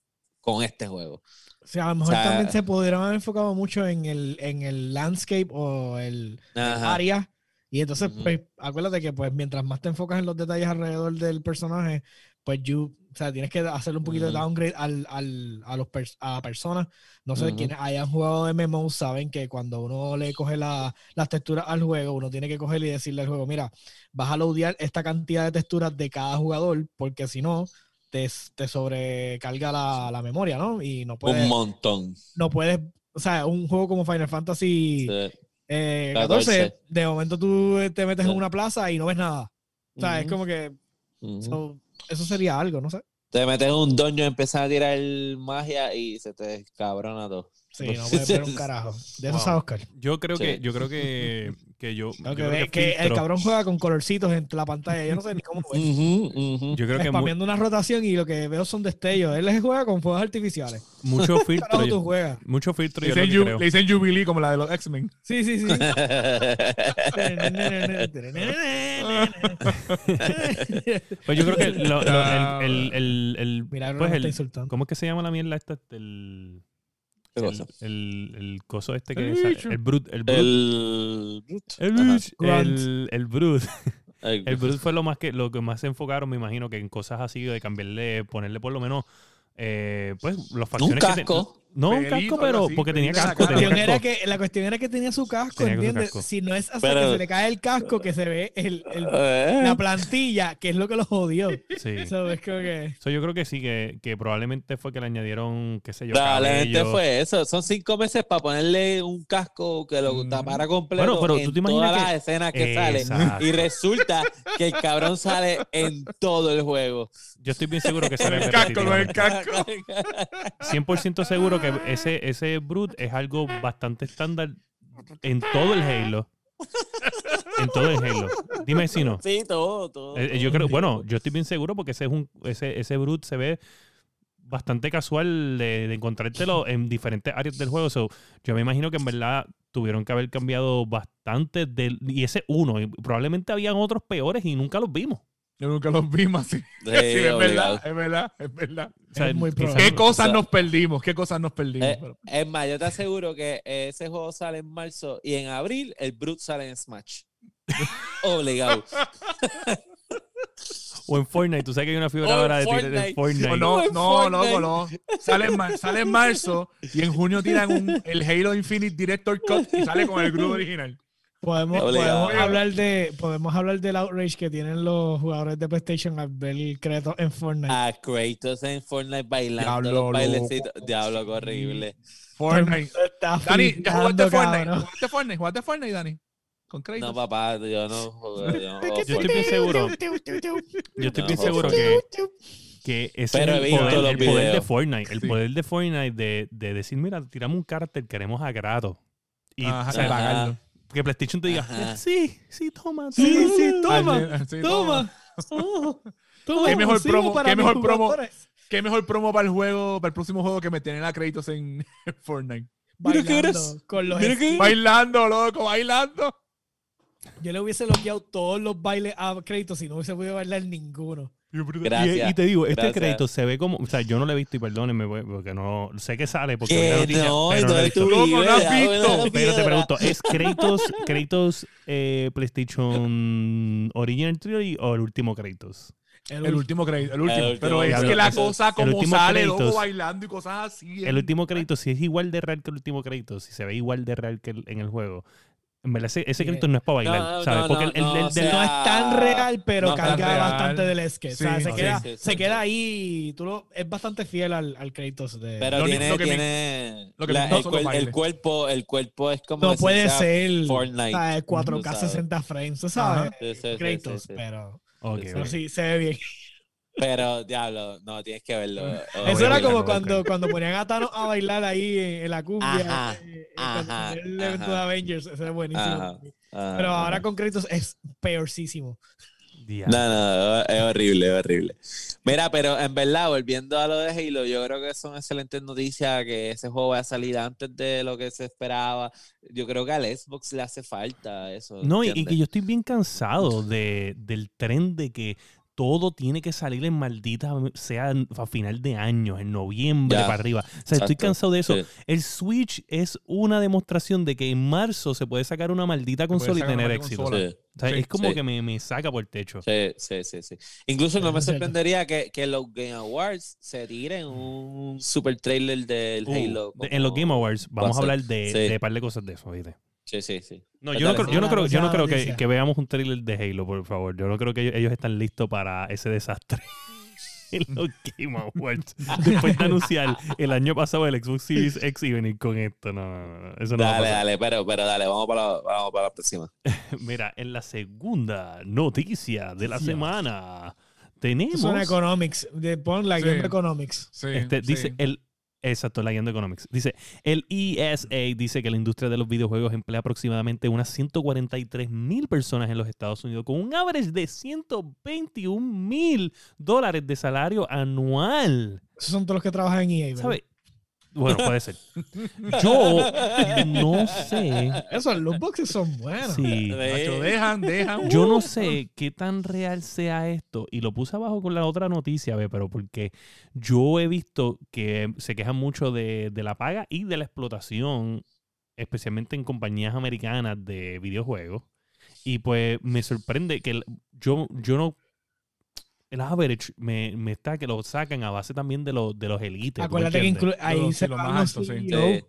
con este juego. O sea, a lo mejor O sea- también se pudieron haber enfocado mucho en el, en el landscape o el, el área. Y entonces, Ujú. pues, acuérdate que pues mientras más te enfocas en los detalles alrededor del personaje, pues you, o sea, tienes que hacerle un poquito de Ujú. downgrade al, al- a los pers- a personas. No sé, Ujú. quienes hayan jugado de MMO saben que cuando uno le coge la- las texturas al juego, uno tiene que coger y decirle al juego, mira, vas a loadear esta cantidad de texturas de cada jugador, porque si no, te, te sobrecarga la, la memoria, ¿no? Y no puedes, Un montón. no puedes, o sea, un juego como Final Fantasy Sí. eh, 14. 14, de momento tú te metes en una plaza y no ves nada. O sea, es como que so, eso sería algo, no sé. Te metes en un doño, empiezas a tirar magia y se te descabrona todo. Sí, no puedes ver un *laughs* carajo. De eso Wow. sabe Oscar. Yo creo Sí. que, yo creo que, que yo, que, creo ve que que el cabrón juega con colorcitos en la pantalla. Yo no sé ni cómo es. Yo creo que mu- Spameando una rotación y lo que veo son destellos. Él juega con fuegos artificiales. mucho ¿Qué *laughs* filtro, tú juegas? mucho filtro Le dicen, creo. le dicen Jubilee como la de los X-Men. Sí, sí, sí. *laughs* Pues yo creo que lo- lo- el, el, el, el- Mira, pues está insultando. ¿cómo es que se llama la mierda esta? El, ¿Qué el, cosa? el, el coso este que El bicho. el brut, el brut, El... el, brut, *laughs* el, el brut. Ay, El Brute fue lo más que lo que más se enfocaron, me imagino, que en cosas así de cambiarle, ponerle por lo menos eh, pues los Un facciones que te- casco. No, un casco, pero así, porque tenía casco, La tenía cuestión, casco. era que, la cuestión era que tenía su casco, Tenía su ¿entiendes? casco. Si no es hasta Pero- que se le cae el casco que se ve el, el- Eh, la plantilla, que es lo que lo jodió. Sí. So, es como que... So, yo creo que sí, que, que probablemente fue que le añadieron, qué sé yo, Probablemente cabello. fue eso. Son cinco meses para ponerle un casco que lo Mm. tapara completo Bueno, pero en tú te imaginas todas que- las escenas que sale. Exacto. Y resulta que el cabrón sale en todo el juego. Yo estoy bien seguro que ve el casco, con el casco. 100% seguro que ese, ese Brute es algo bastante estándar en todo el Halo. En todo el Halo. Dime si no. Sí, todo, todo. Eh, eh, yo creo, bueno, yo estoy bien seguro porque ese es un, ese, ese Brute se ve bastante casual de, de encontrártelo en diferentes áreas del juego. So, yo me imagino que en verdad tuvieron que haber cambiado bastante del, y ese uno, y probablemente habían otros peores y nunca los vimos. Yo nunca los vimos así. Sí, Sí, es verdad, es verdad, es verdad. O sea, Es muy. ¿Qué cosas sea- nos perdimos? ¿Qué cosas nos perdimos? Eh, Pero- es más, yo te aseguro que ese juego sale en marzo y en abril el Brute sale en Smash. *laughs* Obligado. O en Fortnite. Tú sabes que hay una en ahora de Fortnite. en Fortnite. No, no, loco, no. Sale en, mar- sale en marzo y en junio tiran un, el Halo Infinite Director Cut y sale con el grupo original. Podemos, podemos hablar de podemos hablar del outrage que tienen los jugadores de PlayStation al ver el Kratos en Fortnite. A Kratos en Fortnite bailando Diablo, los loco. bailecitos. Diablo, qué horrible. Fortnite. Dani, ¿ya jugaste Fortnite? ¿Jugaste Fortnite? ¿Jugaste Fortnite, Dani? Con Kratos. No, papá, yo no juego. Yo, no Yo estoy bien seguro. Yo estoy bien seguro que, que ese Pero es el poder, el poder de. Fortnite. El Sí. poder de Fortnite de, de decir, mira, tiramos un cartel, queremos a Kratos. Y Ajá, o sea, pagarlo. Que PlayStation te diga, Ajá. sí, sí, toma. Sí, toma". sí, toma, sí, toma. Toma, Qué mejor promo, qué mejor promo. ¿Qué mejor promo para el juego, para el próximo juego que me tienen a Kratos en *laughs* Fortnite? Mira qué Bailando eres. con los Mira qué- skins. Bailando, loco, bailando. Yo le hubiese bloqueado todos los bailes a Kratos y no hubiese podido bailar ninguno. Y, Gracias, y te digo, este gracias. crédito se ve como, o sea, yo no lo he visto y perdónenme pues, porque no sé que sale porque Que noticia, no, pero no lo he ¿dónde visto. te pregunto, ¿es Kratos, Kratos eh, PlayStation Original Trilogy o el último Kratos? El último crédito, el último. El último Pero es crédito. que la cosa como sale, créditos. loco, bailando y cosas así. El último Kratos, si es igual de real que el último Kratos, si se ve igual de real que el- en el juego, en verdad ese, ese no es para bailar, No, ¿sabes? no, porque no, el, el- el o del- sea, No es tan real, pero carga real. bastante del sketch. Sí, o sea, se, queda, sí, sí, se queda ahí. Tú lo, es bastante fiel al, al Kratos de. Pero Lo tiene, lo que tiene la- me gustó el, cuer- el cuerpo, el cuerpo es como no la puede ser Fortnite. ¿sabes? 4K tú sabes. 60 frames, tú sabes. Kratos, pero, pero sí, se ve bien. Pero, diablo, no, tienes que verlo. Eso era como cuando, cuando ponían a Thanos a bailar ahí en, en la cumbia. Ajá, eh, eh, ajá, el evento de. Avengers. Ese es buenísimo. Ajá. Pero ah. ahora con Kratos es peorcísimo. Diablo. No, no, es horrible, es horrible. Mira, pero en verdad, volviendo a lo de Halo, yo creo que son excelentes noticias que ese juego va a salir antes de lo que se esperaba. Yo creo que al Xbox le hace falta eso. No, y, que yo estoy bien cansado de, del tren de que todo tiene que salir en maldita, sea a final de año, en noviembre para arriba. O sea, estoy cansado de eso. Sí. El Switch es una demostración de que en marzo se puede sacar una maldita consola y tener éxito. Sí. O sea, Sí, es como sí. que me, me saca por el techo. Sí, sí, sí, sí. Incluso no me sorprendería que, que los Game Awards se tiren un super trailer del Uh, Halo. de- en los Game Awards vamos a hablar de, Sí. de un par de cosas de eso, ¿viste? Sí, sí, sí. No, Pues yo no, creo, yo no creo, yo no creo que, veamos un trailer de Halo, por favor. Yo no creo que ellos, ellos están listos para ese desastre *laughs* en los Game Awards. *laughs* Después de anunciar el año pasado el Xbox Series X y venir con esto. No, no, no. Eso Dale, dale, pero, pero dale, vamos para la, vamos para la próxima. *laughs* Mira, en la segunda noticia de la Sí. semana tenemos... Son economics. De, pon la Sí. Game Economics. Sí, Este, sí. dice el exacto la guiando economics dice el ESA dice que la industria de los videojuegos emplea aproximadamente unas 143 mil personas en los Estados Unidos con un average de 121 mil dólares de salario anual Esos son todos los que trabajan en EA, ¿verdad? ¿sabe? Bueno puede ser *laughs* yo no sé Esos loot boxes son buenos. Nacho, dejan, dejan. Yo no sé qué tan real sea esto. Y lo puse abajo con la otra noticia, ve, pero porque yo he visto que se quejan mucho de, de la paga y de la explotación, especialmente en compañías americanas de videojuegos. Y pues me sorprende que yo, yo no. El average me, me está que lo sacan a base también de, los de los elites. ¿tú me Acuérdate que ahí Los- se van más los altos, sí. Sí.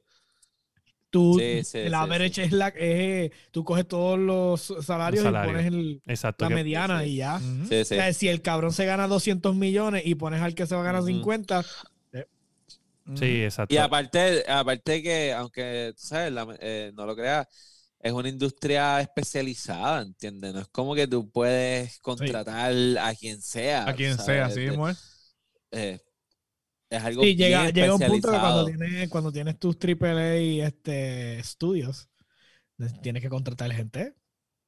Tú, Sí, sí, el average sí. es la es, tú coges todos los salarios, Los y pones el- Exacto. la que- mediana sí. y ya. Sí, sí. O sea, si el cabrón se gana 200 millones y pones al que se va a ganar Ujú. 50, sí, exacto. Y aparte, aparte que, aunque tú sabes, la- eh, no lo creas, es una industria especializada, ¿entiendes? No es como que tú puedes contratar a quien sea. A quien ¿sabes? sea, así De- mismo es. eh, es algo sí, llega, bien llega un punto que cuando tienes, cuando tienes tus AAA este, estudios, tienes que contratar gente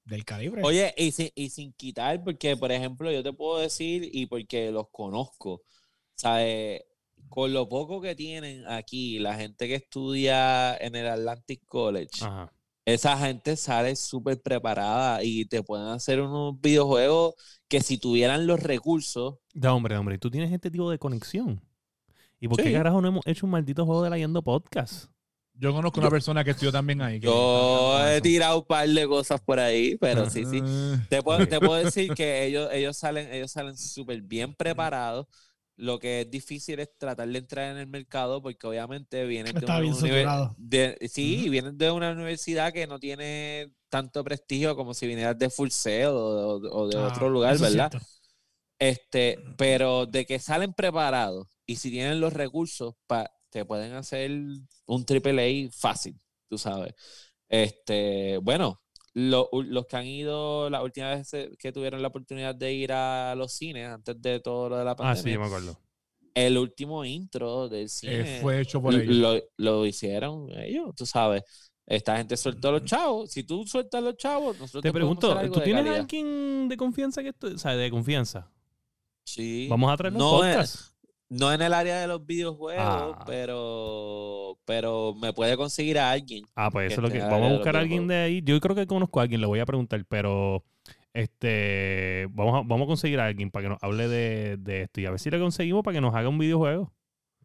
del calibre. Oye, y sin, y sin quitar, porque, por ejemplo, yo te puedo decir, y porque los conozco, ¿sabes? Con lo poco que tienen aquí, la gente que estudia en el Atlantic College, Ajá. Esa gente sale súper preparada y te pueden hacer unos videojuegos que si tuvieran los recursos, Da, hombre, hombre, tú tienes este tipo de conexión. ¿Y por qué carajo no hemos hecho un maldito juego de la Yendo Podcast? Yo conozco una persona que estudió también ahí. que Yo he tirado un par de cosas por ahí, pero sí, sí. Ah, Te puedo, te puedo decir que ellos, ellos salen, ellos salen súper bien preparados. Lo que es difícil es tratar de entrar en el mercado porque obviamente vienen de una de- sí, vienen de una universidad que no tiene tanto prestigio como si vinieras de Full Sail o, de- o de Ah, otro lugar, ¿verdad? Este, pero de que salen preparados y si tienen los recursos, pa- te pueden hacer un triple A fácil, tú sabes. Este, bueno, lo- u- los que han ido la última vez que tuvieron la oportunidad de ir a los cines antes de todo lo de la Ah, sí, pandemia, yo me acuerdo. el último intro del eh, cine fue hecho por lo, ellos. lo- lo hicieron ellos, tú sabes. Esta gente sueltó a los chavos. Si tú sueltas a los chavos, nosotros Te pregunto, ¿tú tienes alguien de confianza que esto, o sea, de confianza? Sí. Vamos a traer No es- podcast. No en el área de los videojuegos, Ah. pero, pero me puede conseguir a alguien. Ah, pues eso es lo que. Vamos a buscar a alguien de ahí. Yo creo que conozco a alguien, le voy a preguntar, pero este vamos a, vamos a conseguir a alguien para que nos hable de, de esto y a ver si le conseguimos para que nos haga un videojuego.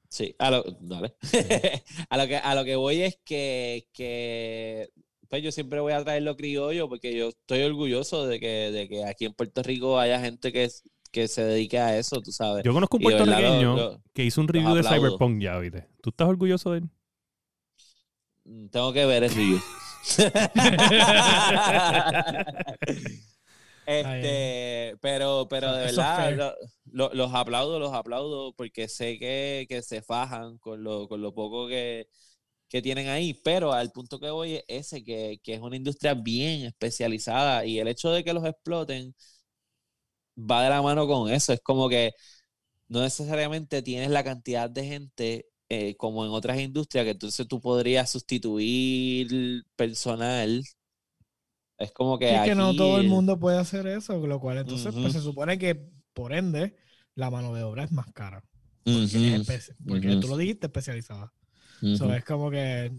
Sí, a lo, dale. *laughs* a, lo que, a lo que voy es que, que pues yo siempre voy a traer lo criollo porque yo estoy orgulloso de que, de que aquí en Puerto Rico haya gente que, es- que se dedique a eso, tú sabes. Yo conozco un verdad lo- puertorriqueño lo- que hizo un review de. Cyberpunk ya, ¿viste? ¿Tú estás orgulloso de él? Mm, Tengo que ver el review. *laughs* este, pero, pero de verdad, lo- los aplaudo, los aplaudo, porque sé que, que se fajan con lo, con lo poco que, que tienen ahí, pero al punto que voy es ese, que, que es una industria bien especializada y el hecho de que los exploten va de la mano con eso. Es como que no necesariamente tienes la cantidad de gente eh, como en otras industrias, que entonces tú podrías sustituir personal. Es como que es que no todo el mundo puede hacer eso, lo cual entonces pues, se supone que por ende la mano de obra es más cara. Porque, es tú lo dijiste especializada. ujú. So, es como que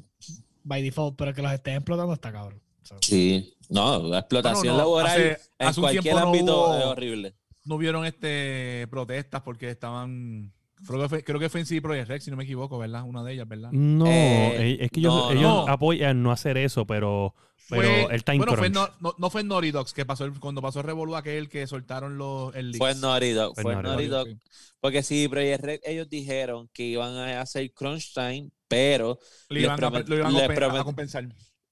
by default, pero que los estén explotando está cabrón. Sí, no, la explotación no, laboral hace- en hace cualquier no ámbito hubo- es horrible. No hubieron este protestas porque estaban. Creo que fue, creo que fue en CD Projekt Rex, si no me equivoco, ¿verdad? Una de ellas, ¿verdad? No, Eh, eh, es que ellos, no, ellos no. apoyan no hacer eso, pero, pero Fue- el time bueno, fue crunch. no, no, no fue en Naughty Dogs que pasó el- cuando pasó el revolú aquel que soltaron los el Fue leaks. en Naughty Dog, Fue fue en Naughty Naughty Dog. Porque sí, Project Red, ellos dijeron que iban a hacer crunch time, pero Le les iban, a, promet- lo iban a les compensar.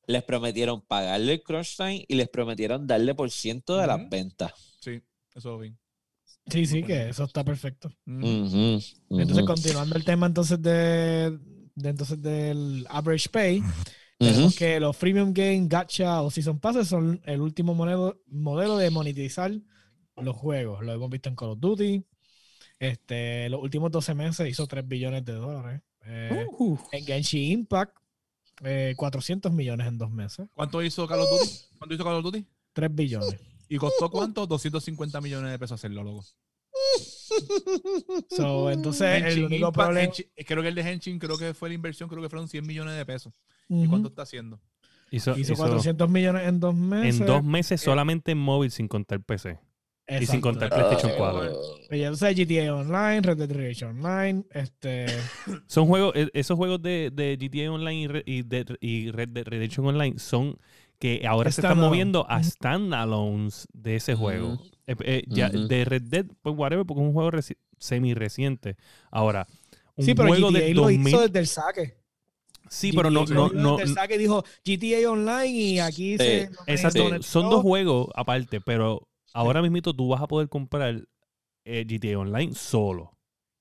Les prometieron pagarle el crunch time y les prometieron darle por ciento de las ventas. Sí, eso lo vi. sí, sí, que eso está perfecto. Entonces, continuando el tema entonces de, de entonces del average pay, tenemos que los freemium game, gacha o season passes son el último modelo, modelo de monetizar los juegos. Lo hemos visto en Call of Duty. Este, los últimos 12 meses hizo 3 billones de dólares. Eh, Uh, En Genshin Impact, eh, 400 millones en dos meses. ¿Cuánto hizo Call of Duty? *gasps* ¿Cuánto hizo Call of Duty? 3 billones. ¿Y costó cuánto? 250 millones de pesos hacerlo, loco. So, entonces, el único Impact, problema. Henshin- creo que el de Henshin, creo que fue la inversión, creo que fueron 100 millones de pesos. ¿Y cuánto está haciendo? Hizo, Hizo hizo 400 millones en dos meses. en dos meses Eh, solamente en móvil sin contar PC. Y sin contar PlayStation Ah, 4. Y entonces GTA Online, Red Dead Redemption Online, este, *coughs* Son juegos, e- esos juegos de, de GTA Online y, de- y Red Dead Redemption Online son que ahora se están moviendo a standalones de ese juego. Ujú. Eh, eh, ya. De Red Dead, pues whatever, porque es un juego reci- semi reciente. Ahora, un sí, pero juego GTA de lo 2000. hizo desde el saque. sí, pero no, no, lo no, desde el saque dijo GTA Online y aquí se. Exacto, son dos juegos aparte, pero ahora mismito tú vas a poder comprar eh, GTA Online solo.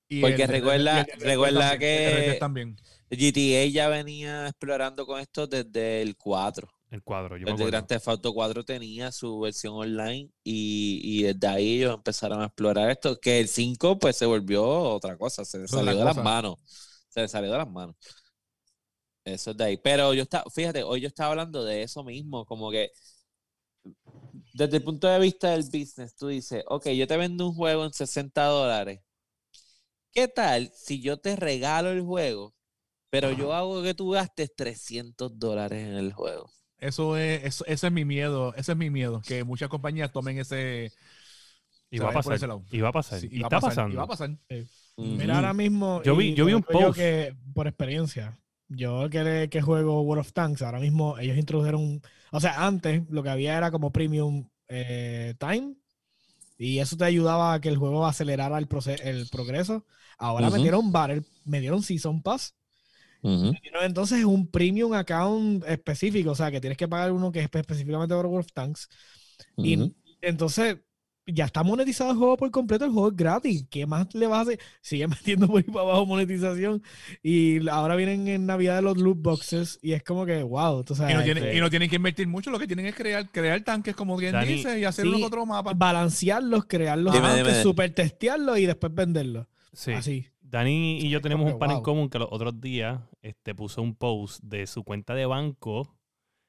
Y Porque el- recuerda- el- el- el- recuerda también, que- también. GTA ya venía explorando con esto desde el 4. El cuadro, yo me Desde acuerdo. Grand Theft Auto 4 tenía su versión online y, y desde ahí ellos empezaron a explorar esto. Que el 5 pues se volvió otra cosa, se le salió de las manos. Se le salió de las manos. Eso es de ahí. Pero yo estaba, fíjate, hoy yo estaba hablando de eso mismo, como que desde el punto de vista del business, tú dices, ok, yo te vendo un juego en 60 dólares. ¿Qué tal si yo te regalo el juego, pero yo hago que tú gastes 300 dólares en el juego? Eso es, eso, ese es mi miedo, ese es mi miedo, que muchas compañías tomen ese... Y va a pasar. Y va a pasar. sí, y va a está pasar, pasando. Y va a pasar. Mira, ahora mismo. Yo vi- yo vi un post. que por experiencia. Yo que, que juego World of Tanks, ahora mismo ellos introdujeron, o sea, antes lo que había era como premium eh, time y eso te ayudaba a que el juego acelerara el, el progreso. Ahora Ujú. metieron Battle, me dieron Season Pass, Ujú. metieron entonces un premium account específico, o sea, que tienes que pagar uno que es específicamente para World of Tanks. Y entonces ya está monetizado el juego por completo, el juego es gratis. ¿Qué más le vas a hacer? Sigue *laughs* metiendo por ahí para abajo monetización. Y ahora vienen en Navidad los loot boxes y es como que, wow, tú sabes. Y no, tienen, este, y no tienen que invertir mucho, lo que tienen es crear, crear tanques, como quien Dani, dice, y hacer sí, uno que otro mapa. balancearlos, crearlos Dime, antes, dime. super testearlos y después venderlos. Sí. Así. Dani y yo tenemos un pan en común que los otros días este, puso un post de su cuenta de banco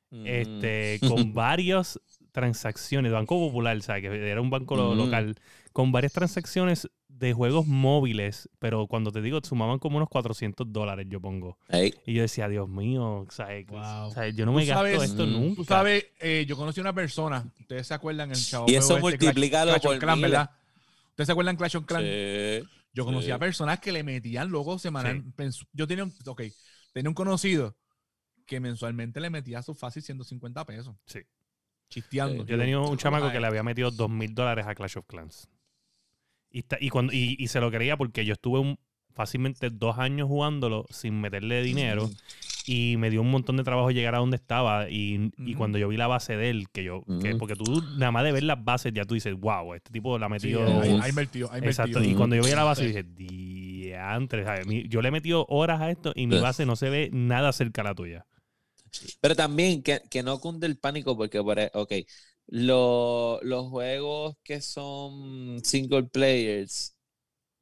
Mm. este, *laughs* con varias transacciones, Banco Popular, ¿sabes? Que era un banco lo- Mm. local, con varias transacciones de juegos móviles, pero cuando te digo, sumaban como unos 400 dólares, yo pongo. Y yo decía, Dios mío, ¿sabes? Wow. ¿sabes? yo no me gasto sabes- esto Mm. nunca. Tú sabes, eh, yo conocí a una persona, ustedes se acuerdan el chavo. Y eso juego este, por Clans, miles. ¿verdad? ¿Ustedes se acuerdan Clash of Clans? sí. Yo conocí a Sí. personas que le metían luego semanal. Yo tenía un, ok, tenía un conocido que mensualmente le metía a su fácil 150 pesos. Sí. Chisteando. Yo tenía un chamaco que le había metido dos mil dólares a Clash of Clans. Y, está- y, cuando, y, y se lo quería porque yo estuve un- fácilmente dos años jugándolo sin meterle dinero y me dio un montón de trabajo llegar a donde estaba y, y cuando yo vi la base de él, que yo, que- porque tú nada más de ver las bases ya tú dices, wow, este tipo la ha Sí, metido... hay, hay invertido, hay Exacto, invertido. y cuando yo vi la base Sí. dije, diantre, ¿sabes? Yo le he metido horas a esto y mi base no se ve nada cerca a la tuya. Pero también que, que no cunde el pánico porque, por e- ok, lo- los juegos que son single players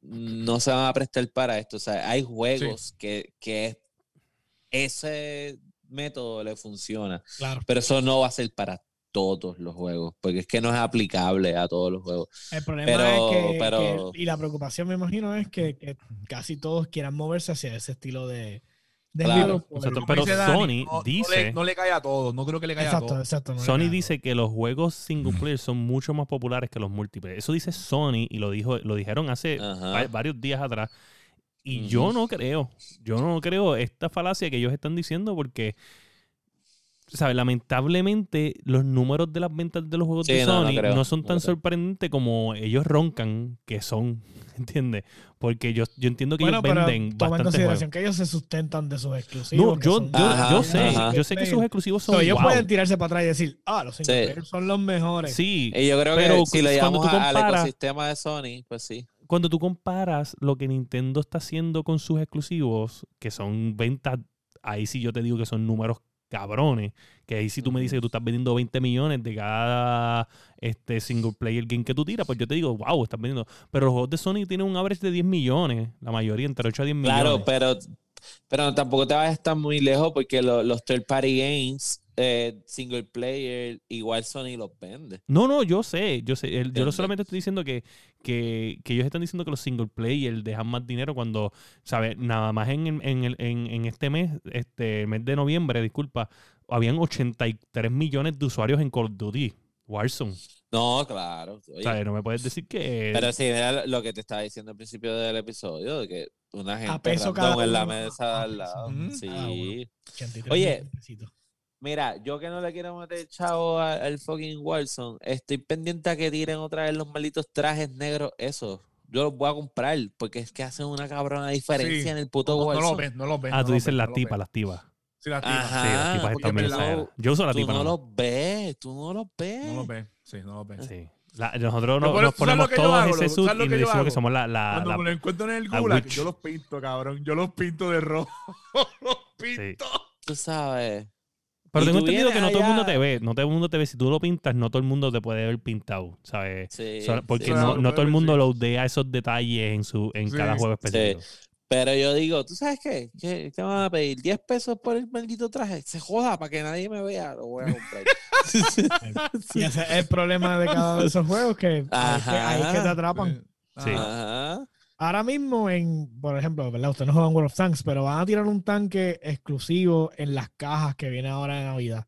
no se van a prestar para esto. O sea, hay juegos que, que ese método le funciona, Claro. pero eso no va a ser para todos los juegos, porque es que no es aplicable a todos los juegos. El problema Pero- es que, pero- que- y la preocupación me imagino es que, que casi todos quieran moverse hacia ese estilo de Claro. Exacto, pero Sony no- no dice- le- No le, cae a todos, no creo que le caiga a todos. exacto. no le Sony dice que los juegos single player son mucho más populares que los multiplayer. Eso dice Sony y lo dijo, lo dijeron hace Ajá. varios días atrás. Y yo no creo, yo no creo esta falacia que ellos están diciendo porque, ¿sabes? Lamentablemente los números de las ventas de los juegos Sí, de no, no Sony no, son tan sorprendentes como ellos roncan que son, *laughs* ¿entiendes? Porque yo, yo entiendo que Bueno, ellos pero venden toma en bastante consideración juegos. que ellos se sustentan de sus exclusivos. No, yo, son- yo, Ajá, yo sé, ajá. yo sé que sus exclusivos son So, ellos wow. pueden tirarse para atrás y decir, ah, los Sí. son los mejores. Sí, Y yo creo Pero que si lo cuando llevamos tú a- al comparas- ecosistema de Sony, pues sí. cuando tú comparas lo que Nintendo está haciendo con sus exclusivos, que son ventas, ahí sí yo te digo que son números cabrones, que ahí sí tú me dices que tú estás vendiendo 20 millones de cada este single player game que tú tiras, pues yo te digo, wow, estás vendiendo. Pero los juegos de Sony tienen un average de 10 millones, la mayoría entre 8 a 10 Claro, millones. pero, pero tampoco te vas a estar muy lejos porque lo- los third party games, eh, single player, igual Sony los vende. No, no, yo sé, yo sé. El- yo solamente estoy diciendo que, que, que ellos están diciendo que los single player dejan más dinero cuando, ¿sabes? Nada más en, el- en, el- en, en este mes, este mes de noviembre, disculpa, habían 83 millones de usuarios en Call of Duty, Warzone. No, claro. oye, ¿Sabes? No me puedes decir que... pero sí, era lo que te estaba diciendo al principio del episodio, de que una gente peso random cada en la mesa a al peso. lado. Ujú. Sí. Cada uno. 83 Oye. Mira, yo que no le quiero meter chavo al fucking Warzone, estoy pendiente a que tiren otra vez los malditos trajes negros, eso. Yo los voy a comprar, porque es que hacen una cabrona diferencia Sí. en el puto No, no lo ves, no lo ves. ah, no tú dices ves, las tipas, las tipas. Sí, las tipas. Ajá. Sí, las tipas están bien. Yo uso la Tú tipa. no los ves, tú no los ves. No lo ves. Sí, no lo ves. Sí. La- nosotros nos, por nos eso, ¿sabes lo ponemos todos hago, ese suit ¿Sabes lo y yo decimos que somos la... la, Cuando la- me lo encuentro en el la gulag, yo los pinto, cabrón. Yo los pinto de rojo. *laughs* los pinto. Tú sabes. Pero tengo entendido que no todo el mundo te ve. No todo el mundo te ve. Si tú lo pintas, no todo el mundo te puede ver pintado, ¿sabes? Sí, So- porque sí. no, Claro, no todo el mundo ser. lo dea esos detalles en su en Sí. cada juego específico. Pero yo digo, ¿tú sabes qué? ¿Qué te van a pedir? ¿10 pesos por el maldito traje? Se joda para que nadie me vea. Lo voy a comprar. *laughs* Y ese es el problema de cada uno de esos juegos, que ahí es que, ahí es que te atrapan. Sí. Ajá. Ahora mismo, en, por ejemplo, ¿verdad? Ustedes no juegan World of Tanks, pero van a tirar un tanque exclusivo en las cajas que viene ahora de Navidad.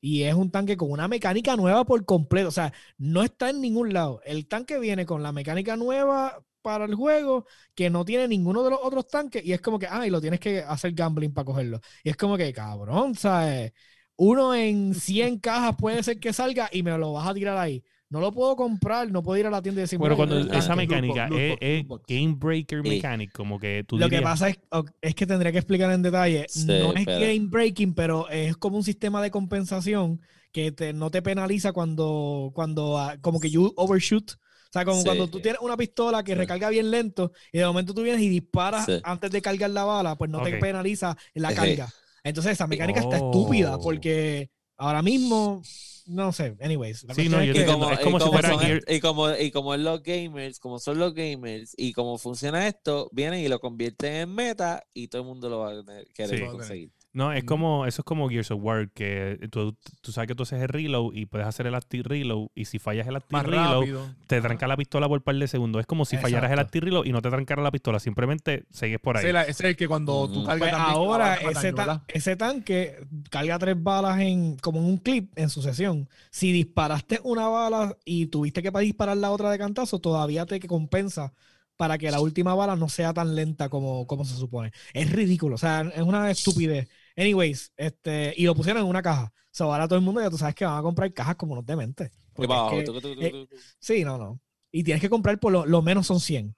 Y es un tanque con una mecánica nueva por completo. O sea, no está en ningún lado. El tanque viene con la mecánica nueva para el juego que no tiene ninguno de los otros tanques y es como que, ay, lo tienes que hacer gambling para cogerlo. Y es como que, cabrón, ¿sabes? Uno en 100 cajas puede ser que salga y me lo vas a tirar ahí. No lo puedo comprar, no puedo ir a la tienda y decir, Pero "Mira, cuando esa mecánica box, es, loot box, es loot box. game breaker Sí. mechanic, como que tú Lo que pasa es, es que tendría que explicar en detalle. Sí, no es pero- game breaking, pero es como un sistema de compensación que te- no te penaliza cuando, cuando ah, como que you overshoot. O sea, como Sí. cuando tú tienes una pistola que Sí. recarga bien lento y de momento tú vienes y disparas Sí. antes de cargar la bala, pues no te penaliza la carga. Entonces esa mecánica está Oh. estúpida porque ahora mismo, no sé, anyways. la Sí, cuestión no, es yo que- Y entiendo. como, es como y si como fuera son- Gear- y como y como es los gamers, como son los gamers y como funciona esto, vienen y lo convierten en meta y todo el mundo lo va a tener- querer Sí. conseguir. No, es como, eso es como Gears of War, que tú, tú sabes que tú haces el reload y puedes hacer el active reload y si fallas el active Más reload, rápido. te tranca la pistola por un par de segundos. Es como si fallaras el active reload y no te trancara la pistola, simplemente sigues por ahí. Ese es la- ese es el que cuando tú cargas Pues ahora bala ese, mataño, ta- ¿verdad? ese tanque carga tres balas en como en un clip en sucesión. Si disparaste una bala y tuviste que disparar la otra de cantazo, todavía te compensa para que la última bala no sea tan lenta como, como se supone. Es ridículo, o sea, es una estupidez. Anyways, este, y lo pusieron en una caja. O sea, ahora todo el mundo ya tú sabes que van a comprar cajas como unos dementes. Y es tucu, eh, sí, no, no. Y tienes que comprar por lo, lo menos son 100.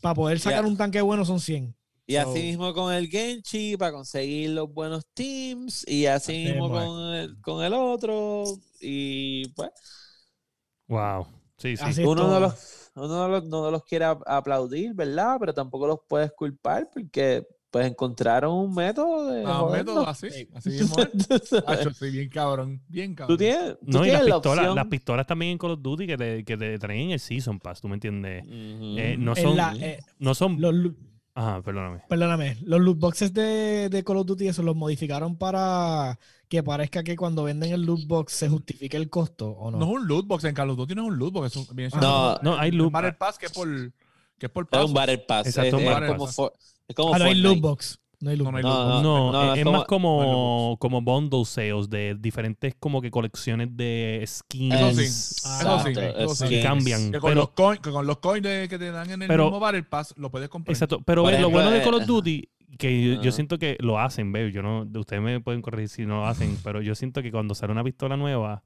Para poder sacar un tanque bueno son 100. Y So- así mismo con el Genchi para conseguir los buenos teams y así mismo con el, con el otro y pues Wow. Sí, sí. Uno no los, uno no los, no los quiere ap- aplaudir, ¿verdad? Pero tampoco los puedes culpar porque pues encontraron un método de Ah, jodernos. método así, así mismo. es. *laughs* Hacho, sí, bien cabrón, bien cabrón. Tú tienes, tú No, y las la pistolas, opción. las pistolas también en Call of Duty que te, que te traen el Season Pass, ¿tú me entiendes? Eh, no son, la- eh, no son, los, loot- ajá, perdóname. perdóname, los loot boxes de, de Call of Duty eso los modificaron para que parezca que cuando venden el loot box se justifique el costo o no. No es un loot box, en Call of Duty no es un loot box. Es un, No, no, hay loot- Battle Pass que es por, que es por Es paso. un Battle Pass. Exacto, es, un es Battle como Pass. for- es como Ah, no hay loot box. No hay loot No, no hay box. No. No, no, es, más como- como, como bundle sales de diferentes como que colecciones de skins. Eso sí, Exacto, eso sí, eso sí. que cambian. Que con, Pero- los coins, que con los coins de- que te dan en el Pero- mismo Battle Pass lo puedes comprar. Exacto, pero lo bueno de eh, Call of. Duty, que yo, siento que lo hacen, ve, yo no, ustedes me pueden corregir si no lo hacen, pero yo siento que cuando sale una pistola nueva,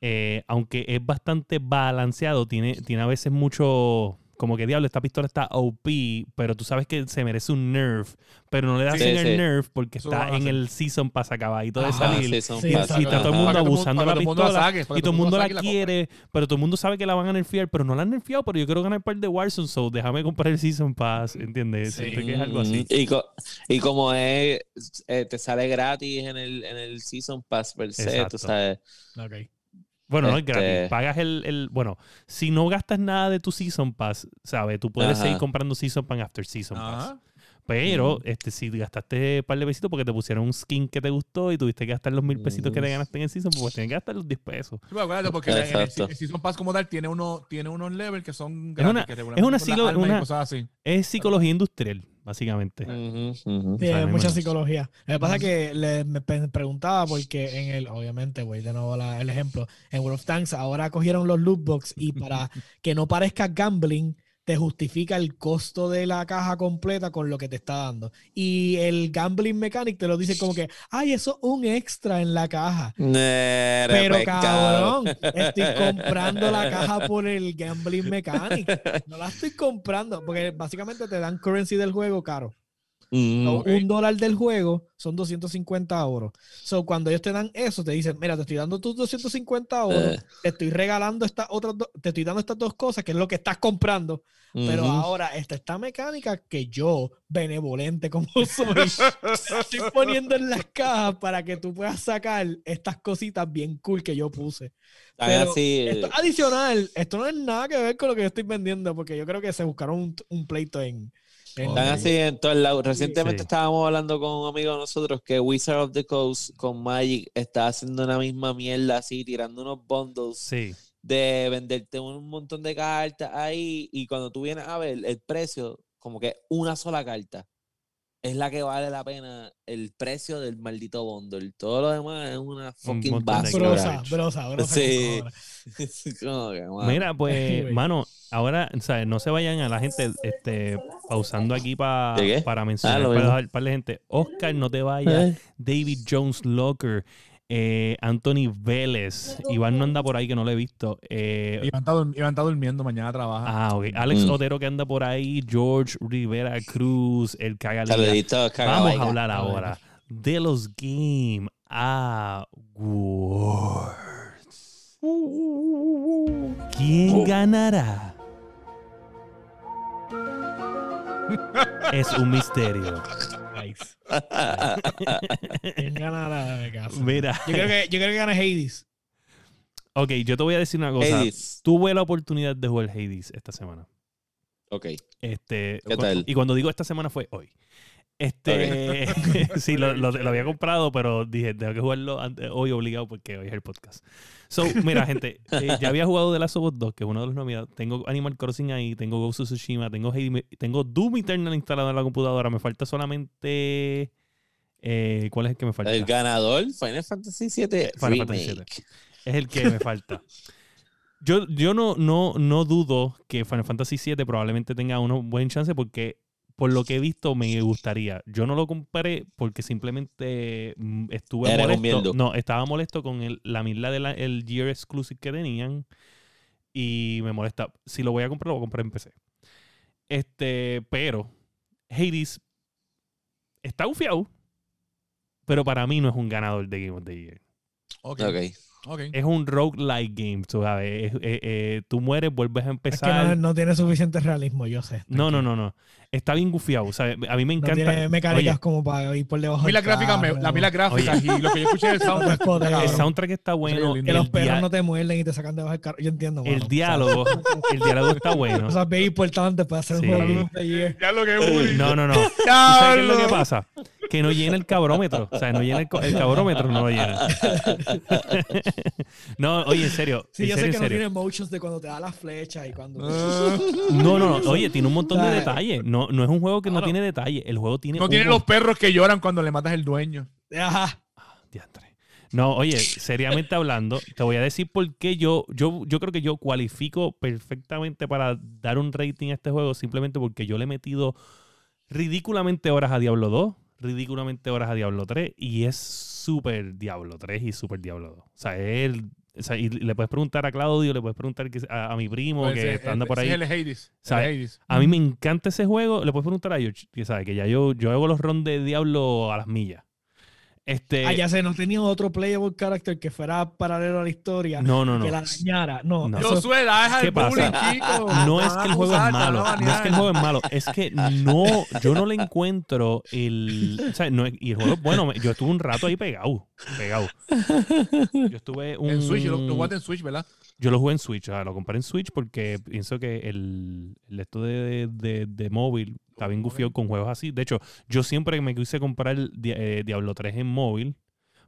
eh, aunque es bastante balanceado, tiene, tiene a veces mucho, como que diablo, esta pistola está OP, pero tú sabes que se merece un nerf, pero no le das Sí, en el sí. nerf porque Eso está en el season pass acabadito de Ajá, salir. sí. Y está todo el mundo abusando para la pistola, saque, y todo el mundo la compre. quiere, pero todo el mundo sabe que la van a nerfear, pero no la han nerfeado, pero yo quiero ganar par de Warzone, so déjame comprar el Season Pass, ¿entiendes? Sí. Siento que es algo así. Ujú. Y, co- y como es, eh, te sale gratis en el, en el Season Pass per se, Exacto. tú sabes. Ok. Bueno, no es Este- gratis. Pagas el, el- Bueno, si no gastas nada de tu Season Pass, ¿sabes? Tú puedes Ajá. seguir comprando Season Pass after Season Pass. Pero Ujú. este, si gastaste un par de pesitos porque te pusieron un skin que te gustó y tuviste que gastar los mil pesitos que te Ujú. ganaste en el Season, pues tienes que gastar los 10 pesos. Sí, acuérdate, porque en el, el Season Pass como tal tiene, uno, tiene unos levels que son Es una- gratis, que es una así. Es psicología industrial, básicamente. Sí, O sea, hay mucha psicología. Lo que pasa es que le, me preguntaba porque en el, obviamente, güey, de nuevo la- el ejemplo, en World of Tanks ahora cogieron los loot box y para *laughs* que no parezca gambling, te justifica el costo de la caja completa con lo que te está dando. Y el gambling mechanic te lo dice como que, ay, eso es un extra en la caja. Pero cabrón, estoy comprando la *laughs* caja por el gambling mechanic. No la estoy comprando porque básicamente te dan currency del juego caro. Ujú. So, ok. Un dólar del juego son 250 euros. So, cuando ellos te dan eso, te dicen, mira, te estoy dando tus 250 euros, Eh, te estoy regalando estas otras dos, te estoy dando estas dos cosas, que es lo que estás comprando, pero ujú. ahora esta, esta mecánica que yo, benevolente como *laughs* soy, estoy poniendo en las cajas para que tú puedas sacar estas cositas bien cool que yo puse. Están pero así, Esto es adicional, esto no es nada que ver con lo que yo estoy vendiendo, porque yo creo que se buscaron un, un pleito en... Están así en todos lados. Recientemente Sí. estábamos hablando con un amigo de nosotros que Wizard of the Coast con Magic está haciendo una misma mierda así, tirando unos bundles Sí. de venderte un montón de cartas ahí y cuando tú vienes a ver el precio, como que una sola carta es la que vale la pena el precio del maldito bundle. Todo lo demás es una fucking de basura. Brosa, brosa, brosa. Sí. con *laughs* Como que, mano. Mira, pues, *laughs* mano, ahora, ¿sabes? No se vayan a la gente este, pausando aquí pa- para mencionar Ah, lo para dejar- para la gente. Oscar, no te vayas. Eh, David Jones Locker. Eh, Anthony Vélez. Iván no anda por ahí que no lo he visto. Eh, Iván está, dur- Iván está durmiendo, mañana trabaja. ah, ok. Alex Mm. Otero que anda por ahí. George Rivera Cruz. El. Saludito, Vamos a hablar ahora de los Game Awards. ¿Quién ganará? *laughs* Es un misterio. ¿Quién *laughs* ganará de casa? Mira, Yo creo que, yo creo que gana Hades. ok, yo te voy a decir una cosa. Hades. Tuve la oportunidad de jugar Hades esta semana. Ok. Este, ¿Qué tal? Y cuando digo esta semana fue hoy. Este, *laughs* *laughs* sí, lo, lo- lo había comprado, pero dije, tengo que jugarlo antes- hoy obligado porque hoy es el podcast. So, mira, gente, eh, ya había jugado The Last of Us 2, que es uno de los nominados. Tengo Animal Crossing ahí, tengo Ghost of Tsushima, tengo, Hades, tengo Doom Eternal instalado en la computadora. Me falta solamente... eh, ¿Cuál es el que me falta? El ganador, Final Fantasy VII Final Fantasy Remake. es el que me falta. Yo, yo no, no, no dudo que Final Fantasy VII probablemente tenga un buen chance porque por lo que he visto me gustaría. Yo no lo compré porque simplemente mm, estuve Era molesto. No, estaba molesto con el, la misma del el Year Exclusive que tenían y me molesta. Si lo voy a comprar, lo voy a comprar en PC. Este, pero Hades está bufiado, pero para mí no es un ganador de Game of the Year Ok. Ok. Ok. es un roguelike game, tú sabes. Es- eh, eh, tú mueres, vuelves a Es que empezar. no, no tiene suficiente realismo, yo sé. no, no, no, no. Está bien gufiado, ¿sabes? A mí me No encanta. tiene mecánicas Oye, como para ir por debajo A mí las del gráficas, me- la- mí las gráficas y lo que yo escuché del *laughs* soundtrack. Está el soundtrack está bueno. Que el los perros no te muerden y te sacan debajo del carro. Yo entiendo, el mano. diálogo, *laughs* el diálogo está bueno. *laughs* Cosas bien importantes para hacer Sí. un juego de Year. Ya lo que es. No, no, no. ¿Tú sabes qué es lo que pasa? Que no llena el cabrómetro. O sea, no llena el, el cabrómetro, no lo llena. *laughs* no, oye, en serio. Sí, en yo sé que no tiene motions de cuando te da la flecha y cuando... Ah, No, no, no. Oye, tiene un montón de detalles. No, no es un juego que no tiene detalles. El juego tiene. No un tienen los perros que lloran cuando le matas el dueño. Ajá. Diantre. No, oye, seriamente hablando, te voy a decir por qué yo, yo, yo creo que yo cualifico perfectamente para dar un rating a este juego simplemente porque yo le he metido ridículamente horas a Diablo 2, ridículamente horas a Diablo 3 y es súper Diablo 3 y súper Diablo 2. O sea, él, o sea, y le puedes preguntar a Claudio, le puedes preguntar a, a mi primo Pues que anda por ahí. Es el Hades. Hades. A mí me encanta ese juego. Le puedes preguntar a George, que sabe que ya yo, yo hago los ron de Diablo a las millas. Este, Ah, ya sé, no tenía otro playable character que fuera paralelo a la historia. no, no, no. Que la dañara. No, No. eso- Josué, deja ¿Qué el pasa? bullying, chico. *laughs* No es que el juego es malo, no es que el juego es malo, es que no, yo no le encuentro el, o sea, no es- y el juego es bueno, yo estuve un rato ahí pegado, pegado. Yo estuve un, En Switch, lo, lo jugaste en Switch, ¿verdad? yo lo jugué en Switch, o sea, lo compré en Switch porque pienso que el, el esto de, de, de móvil está bien gufiado con juegos así. De hecho, yo siempre me quise comprar eh, Diablo 3 en móvil,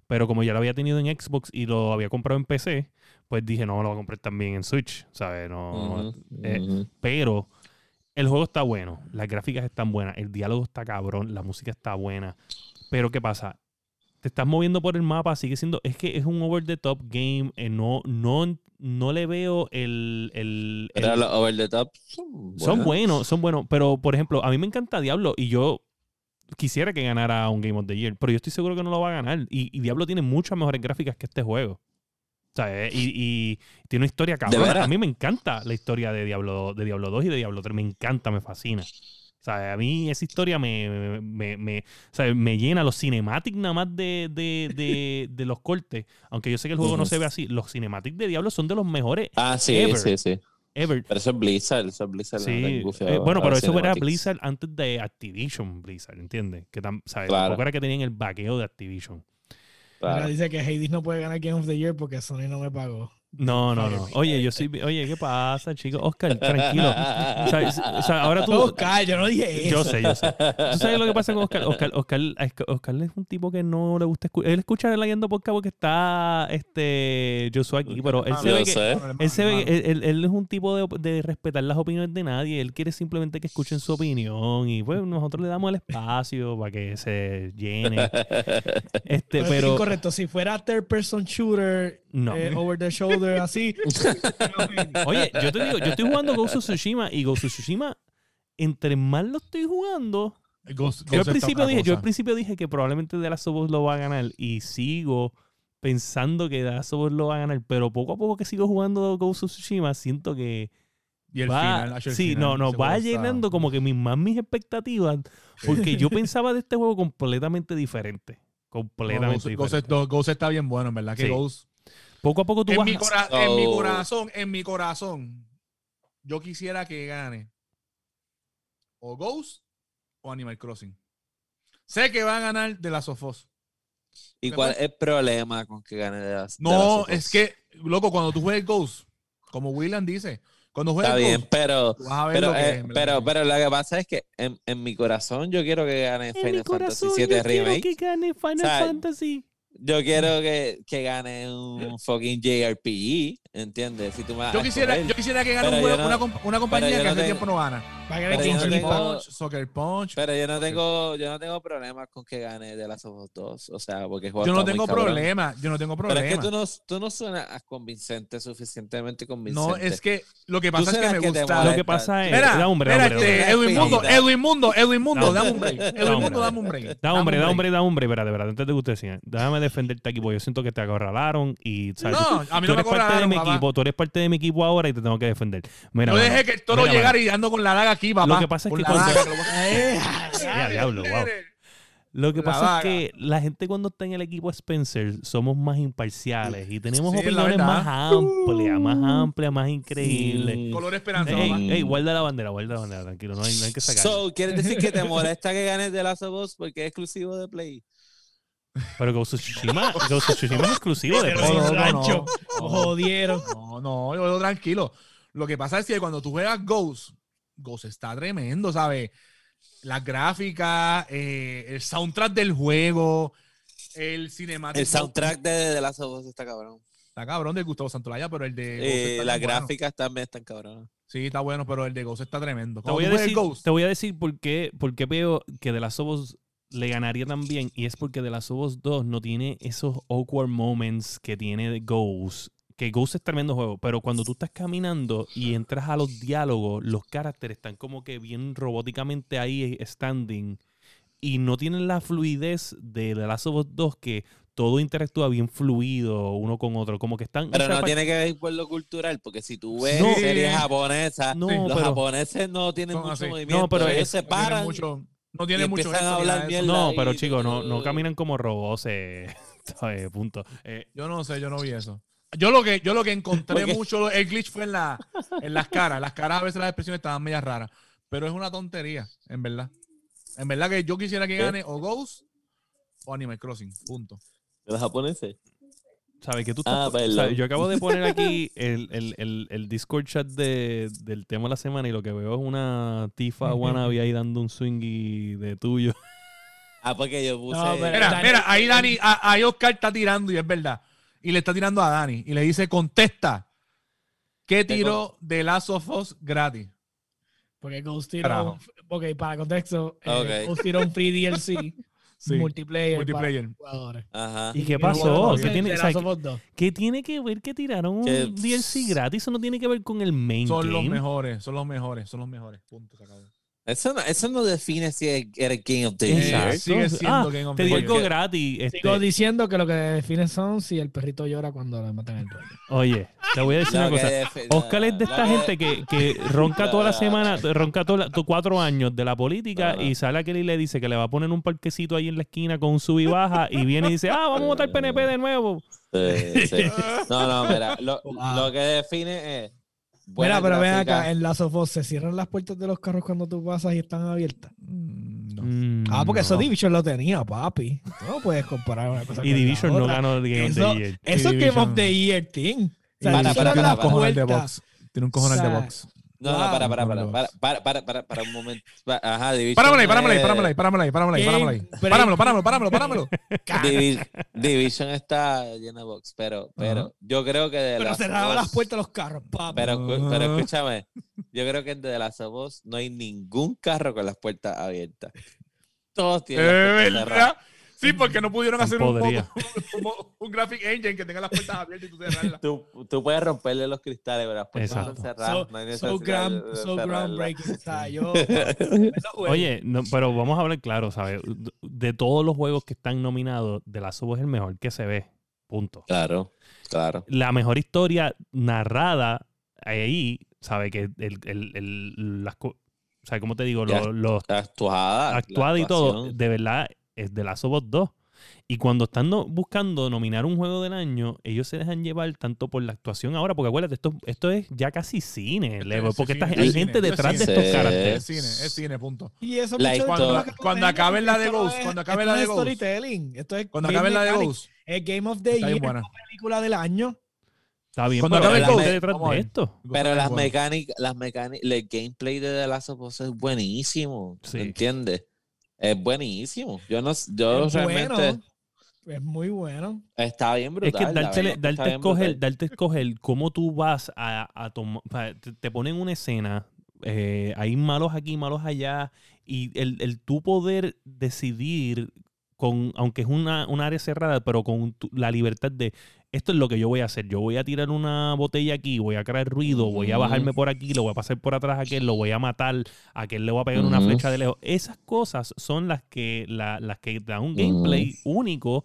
pero como ya lo había tenido en Xbox y lo había comprado en PC, pues dije, no, lo voy a comprar también en Switch, ¿sabes? No, eh, pero el juego está bueno, las gráficas están buenas, el diálogo está cabrón, la música está buena. Pero ¿qué pasa? Te estás moviendo por el mapa, sigue siendo. Es que es un over the top game. eh, no, no, no le veo el. el- Pero los over the top son son buenos. son buenos. Pero, por ejemplo, a mí me encanta Diablo y yo quisiera que ganara un Game of the Year. Pero yo estoy seguro que no lo va a ganar. Y, y Diablo tiene muchas mejores gráficas que este juego. O sea, eh, y, y tiene una historia cabrón. veras? A mí me encanta la historia de Diablo, de Diablo 2 y de Diablo 3. Me encanta, me fascina. O sea, a mí esa historia me, me, me, o sea, me llena los cinematics nada más de, de, de, *laughs* de los cortes. Aunque yo sé que el juego no se ve así. Los cinematics de Diablo son de los mejores Ah, sí, Ever. sí, sí. ever. Pero eso es Blizzard, eso es Blizzard. Sí, eh, bueno, pero eso era. Blizzard antes de Activision Blizzard, ¿entiendes? Que tam- ¿sabes? Claro. Tampoco era que tenían el vaqueo de Activision. Mira, Claro. dice que Hades no puede ganar Game of the Year porque Sony no me pagó. No, no, no. Oye, yo soy. Oye, ¿qué pasa, chicos? Oscar, tranquilo. *laughs* O sea, es- o sea, ahora tú. Oscar, yo no dije eso. Yo sé, yo sé. ¿Tú sabes lo que pasa con Oscar? Oscar, Oscar, Oscar es un tipo que no le gusta escuchar. Él escucha el Leyendo Podcast porque está este Joshua aquí, pero él se Yo ve que. Él, se ve, él, él- él es un tipo de, de respetar las opiniones de nadie. Él quiere simplemente que escuchen su opinión. Y pues nosotros le damos el espacio para que se llene. *laughs* Este, Pero es pero. incorrecto. Si fuera third person shooter, No. eh, over the shoulder, así. *laughs* Oye, yo te digo, yo estoy jugando Ghost of Tsushima y Ghost of Tsushima, entre más lo estoy jugando, Ghost- Yo al, principio dije, yo al cosa. principio dije que probablemente The Last of Us lo va a ganar y sigo pensando que The Last of Us lo va a ganar, pero poco a poco que sigo jugando Ghost of Tsushima siento que Y el va, final, el sí, final, no, no, va llenando como que mis, más mis expectativas porque yo *laughs* pensaba de este juego completamente diferente, No, completamente Ghost, Ghost- diferente. Ghost está bien bueno, en verdad. Que Sí. Ghost. Poco a poco tú En vas mi, cora- en mi corazón, en mi corazón, yo quisiera que gane o Ghost o Animal Crossing. Sé que va a ganar de las Sofos. ¿Y cuál es el problema con que gane de las No, es que, loco, cuando tú juegues Ghost, como William dice, cuando Está juegues bien, Ghost, pero, tú vas a ver pero, lo que eh, es, pero, pero lo que pasa es que en, en mi corazón yo quiero que gane en mi Final Fantasy corazón VII yo quiero Remake. que gane Final sea, Fantasy. Yo quiero que, que gane un fucking JRPG, ¿entiendes? Si tú me yo quisiera, yo quisiera que gane un una, una compañía que hace tengo- tiempo no gana. Pero yo no tengo- Punch. Soccer Punch. Pero yo no tengo, yo no tengo problemas con que gane de las of Us 2. O sea, porque Yo no tengo cabrón. problema, yo no tengo Pero problema. es que tú no, tú no suenas convincente, suficientemente convincente. No, es que lo que pasa es que me que gusta. Lo que pasa es, Mira, da da hombre. Edwin Mundo. Edwin Mundo, Edwin Mundo, Da dame un break. Da Edwin. Mundo, dame un break. Da hombre, un da break. hombre, da hombre, espérate, espérate, antes de que usted siga. Déjame defenderte aquí, porque yo siento que te acorralaron y ¿sabes? No, a mí no me acorralaron, tú eres parte de mi equipo ahora y te tengo que defender. Mira, Yo mano, dejé que el toro llegara y ando con la daga aquí, papá. Lo que pasa es que la cuando- *laughs* Eh, Ya, diablo, wow. Lo que La pasa vaga. es que la gente cuando está en el equipo Spencer somos más imparciales y tenemos Sí, opiniones más amplias, más amplias, más increíbles. Mm. Color esperanza, Ey, guarda la bandera, guarda la bandera, tranquilo, no hay, no hay que sacar. So, ¿quieres decir que te molesta que gane de Last of Us porque es exclusivo de Play? Pero Ghost of Tsushima, Ghost of Tsushima es exclusivo de *laughs* Play. no, no, no. Jodieron. No, no, yo tranquilo. Lo que pasa es que cuando tú juegas Ghost, Ghost está tremendo, ¿sabes? Las gráficas, eh, el soundtrack del juego, el cinemático. El soundtrack de The Last of Us está cabrón. Está cabrón de Gustavo Santolaya, pero el de Ghost Eh, está las bien bueno. gráficas también están cabronas. Sí, está bueno, pero el de Ghost está tremendo. Te voy, a decir, Ghost, te voy a decir por qué, por qué veo que The Last of Us le ganaría también y es porque The Last of Us 2 no tiene esos awkward moments que tiene de Ghost. Que Ghost es tremendo juego, pero cuando tú estás caminando y entras a los diálogos, los caracteres están como que bien robóticamente ahí standing y no tienen la fluidez de The Last of Us 2 que todo interactúa bien fluido uno con otro, como que están... Pero no parte- tiene que ver con lo cultural, porque si tú ves No. series japonesas, No, los pero- japoneses no tienen Son mucho así. movimiento. No, pero ellos es- se paran. mucho, no tiene mucho a hablar. No, pero chicos, no, no caminan como robots, eh, *laughs* punto. Eh, Yo no sé, yo no vi eso. Yo lo que, yo lo que encontré Porque- mucho, el glitch fue en, la, en las caras. Las caras a veces las expresiones estaban medias raras. Pero es una tontería, en verdad. En verdad que yo quisiera que gane o Ghost o Animal Crossing. Punto. Los japoneses. ¿Sabes que tú Ah, estás- perdón. sabes, Yo acabo de poner aquí *laughs* el, el, el, el Discord chat de, del tema de la semana y lo que veo es una tifa wannabe ahí dando un swing de tuyo. Ah, porque yo puse. No, pero- Mira, Dani- mira, ahí Dani, ahí Oscar está tirando y es verdad. Y le está tirando a Dani y le dice, contesta. ¿Qué tiro de Last of Us gratis? Porque Ghost tiró. Ok, para contexto. eh, Ok. Ghost tiró un free DLC. *laughs* Sí, multiplayer. multiplayer. Para jugadores. Ajá. ¿Y qué pasó? ¿Qué tiene, o sea, Last of Us 2. ¿Qué tiene que ver que tiraron un DLC gratis? Eso no tiene que ver con el main Son game. los mejores, son los mejores, son los mejores. Punto, se acabó. Eso, no, eso no define si era Game of the Year. Exacto. sigue siendo Ah, Game of Te the Year. Porque- gratis. este, Sigo diciendo que lo que define son si el perrito llora cuando le matan el dueño. oye, te voy a decir Lo una cosa. defi- Oscar es de esta gente que, que ronca toda *laughs* la semana, ronca toda la- to- cuatro años de la política y sale aquel y le dice que le va a poner un parquecito ahí en la esquina con un sub y baja y viene y dice, ah, vamos a votar PNP de nuevo. Sí, sí. *laughs* No, no, mira, lo, lo que define es. Mira, pero ven acá, en Last of Us se cierran las puertas de los carros cuando tú pasas y están abiertas. Mm, no. Mm, Ah, porque eso no. Division lo tenía, papi. Tú no puedes comparar una cosa Y con Division la no otra. ganó el Game of Eso, the Year. eso es Game of the Year, team. O sea, Para, para, para, la para. un cojonal de box. Tiene un cojonal O sea, de box. No, no, para, para, para, para, para, para, para, para un momento. Ajá, Division. Páramelo ahí, páramelo ahí, páramelo ahí, páramelo ahí, páramelo ahí, páramelo ahí. Páramelo, páramelo, páramelo, páramelo. *laughs* Divi- Division está llena de box, pero, pero yo creo que de Pero cerraba las puertas los carros, papi. Pero, pero escúchame, yo creo que de las dos no hay ningún carro con las puertas abiertas. Todos tienen las Eh, puertas cerradas. Sí, porque no pudieron hacer un, podría. *laughs* un, un- graphic engine que tenga las puertas abiertas y tú cerrarlas. *laughs* Tú, tú puedes romperle los cristales, pero las puertas Exacto. están cerradas. So, no so, de- de so groundbreaking. O sea, yo. *laughs* Oye, no, pero vamos a hablar claro, ¿sabes? De todos los juegos que están nominados, The Last of Us es el mejor que se ve. Punto. Claro, claro. La mejor historia narrada ahí, ¿sabes? Que el, el, el- las o sea, ¿cómo te digo? Los, los Actuada. la actuada y todo, de verdad, es de Last of Us 2. Y cuando están no- buscando nominar un juego del año, ellos se dejan llevar tanto por la actuación ahora, porque acuérdate, esto, esto es ya casi cine, porque esta- hay gente detrás de es estos caracteres. Es cine, es cine, punto. Y eso La mucho cuando ves, acabe la de Ghost, cuando esto acabe no la de es Ghost. storytelling. Esto es Cuando game acabe la de. Ghost, Es Game of the Year, buena. película del año. Está bien, Cuando pero Ghost, detrás de esto. Pero las mecánicas, las mecánicas, el gameplay de The Last of Us es buenísimo. Sí. ¿Entiendes? Es buenísimo. Yo no, yo es realmente bueno. Es muy bueno. está bien Es brutal. que darte, verdad que darte, está bien escoger, brutal. darte escoger cómo tú vas a, a tomar. Te, te ponen una escena, eh, hay malos aquí, malos allá, y el, el tú poder decidir, con aunque es una, un área cerrada, pero con tu- la libertad de esto es lo que yo voy a hacer. Yo voy a tirar una botella aquí, voy a crear ruido, voy a bajarme por aquí, lo voy a pasar por atrás a aquel, lo voy a matar, a aquel le voy a pegar una flecha de lejos. Esas cosas son las que, la- las que dan un gameplay único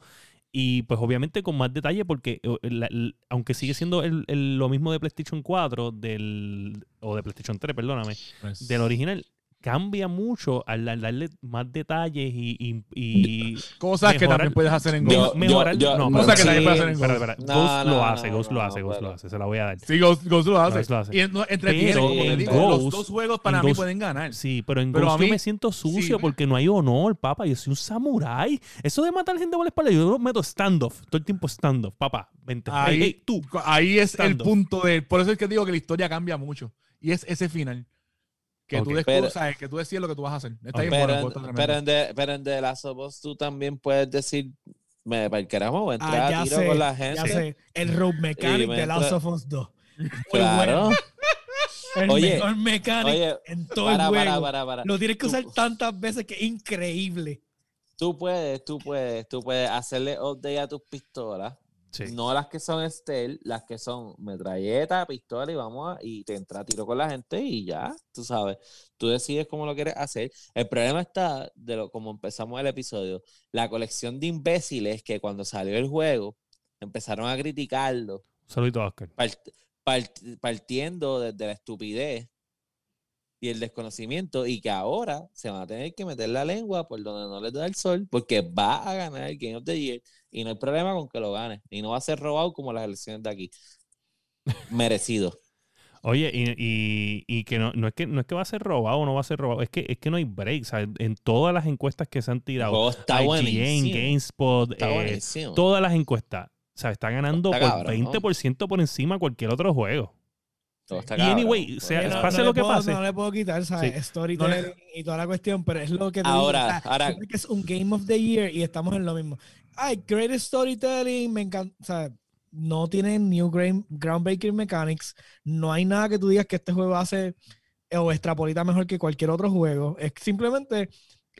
y pues obviamente con más detalle porque eh, la- aunque sigue siendo el- el- lo mismo de PlayStation 4 del, o de PlayStation 3, perdóname, Pues, del original, cambia mucho al, al darle más detalles y, y- y Cosas que mejorar- también puedes hacer en me- Yo- Ghost. mejorar. yo- no, Cosas que también puedes hacer en espera, Ghost. espera, No, Ghost no, lo hace, no, Ghost lo no, hace, Ghost lo hace, se la voy a dar. Sí, Ghost, Ghost lo hace. Ghost lo hace. Y no, entretiene, Pero como te en digo, los Ghost- dos juegos para mí Ghost- pueden ganar. Sí, pero en Pero Ghost a yo mí- me siento sucio sí. porque no hay honor, papá. Yo soy un samurái. Eso de matar gente por la espalda, yo meto standoff. Todo el tiempo standoff. Papá, vente. Ahí, ey, tú. ahí es el punto de. Por eso es que digo que la historia cambia mucho. Y es ese final. Que tú descubres, Pero- que tú decides lo que tú vas a hacer. Está Ok. bien Pero, bueno, en- pero, en The, pero en The Last of Us tú también puedes decir, me para el carajo, voy a entrar Ah, a ya tiro sé, con la ya gente. sé. El Road Mechanic me de Last of Us 2. *laughs* Muy Claro. bueno. *laughs* El Oye, mejor mechanic Oye, en todo para, el juego. para, para, para. Lo tienes que Tú- usar tantas veces que es increíble. Tú puedes, tú puedes, tú puedes hacerle update a tus pistolas. Sí. No las que son stealth, las que son metralleta, pistola y vamos a, y te entra a tiro con la gente y ya, tú sabes. Tú decides cómo lo quieres hacer. El problema está de lo como empezamos el episodio, la colección de imbéciles que cuando salió el juego empezaron a criticarlo, Saludito, Oscar. part- part- partiendo desde la estupidez y el desconocimiento y que ahora se van a tener que meter la lengua por donde no les da el sol porque va a ganar el Game of the Year y no hay problema con que lo gane y no va a ser robado como las elecciones de aquí. Merecido. *laughs* Oye, y, y- y que no, no es que no es que va a ser robado o no va a ser robado, es que, es que no hay break. en todas las encuestas que se han tirado, juego está IGN. GameSpot, Está eh, todas las encuestas, o sea, está ganando Está por cabrón, ¿no? 20% por encima de cualquier otro juego. Todo está Y cabrón. anyway, sea- no- pase no lo le que puedo- pase. No le puedo quitar, ¿sabes? Sí. Storytelling y toda la cuestión, pero es lo que te digo, Ahora, o sea, ahora- que es un Game of the Year y estamos en lo mismo. Ay, great storytelling, me encanta. O sea, no tienen new groundbreaking mechanics. No hay nada que tú digas que este juego hace o extrapolita mejor que cualquier otro juego. Es simplemente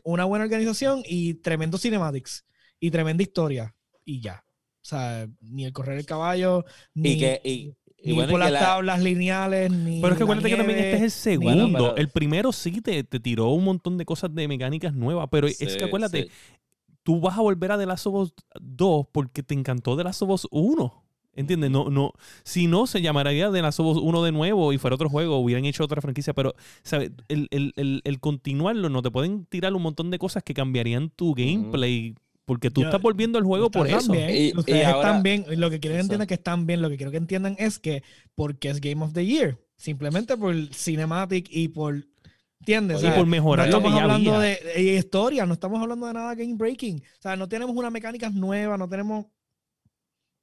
una buena organización y tremendo cinematics y tremenda historia. Y ya. O sea, ni el correr el caballo, ni, y que y, y ni bueno, por las la- tablas lineales, ni. Pero es que acuérdate que también este es el segundo. Bueno, pero- El primero sí te, te tiró un montón de cosas de mecánicas nuevas, pero es que acuérdate, sí. tú vas a volver a The Last of Us 2 porque te encantó The Last of Us 1. ¿Entiendes? No, no, si no, se llamaría The Last of Us 1 de nuevo y fuera otro juego, hubieran hecho otra franquicia, pero, ¿sabes? El, el, el, el continuarlo, no te pueden tirar un montón de cosas que cambiarían tu gameplay, porque tú Yo- estás volviendo el juego por eso. Y- y ustedes ahora- están bien. Lo que quieren Eso. entender que están bien, lo que quiero que entiendan es que porque es Game of the Year, simplemente por cinematic y por ¿entiendes? Y O sea, por mejorar no que estamos ya hablando había. de, de historia, no estamos hablando de nada game breaking. O sea, no tenemos una mecánicas nuevas, no tenemos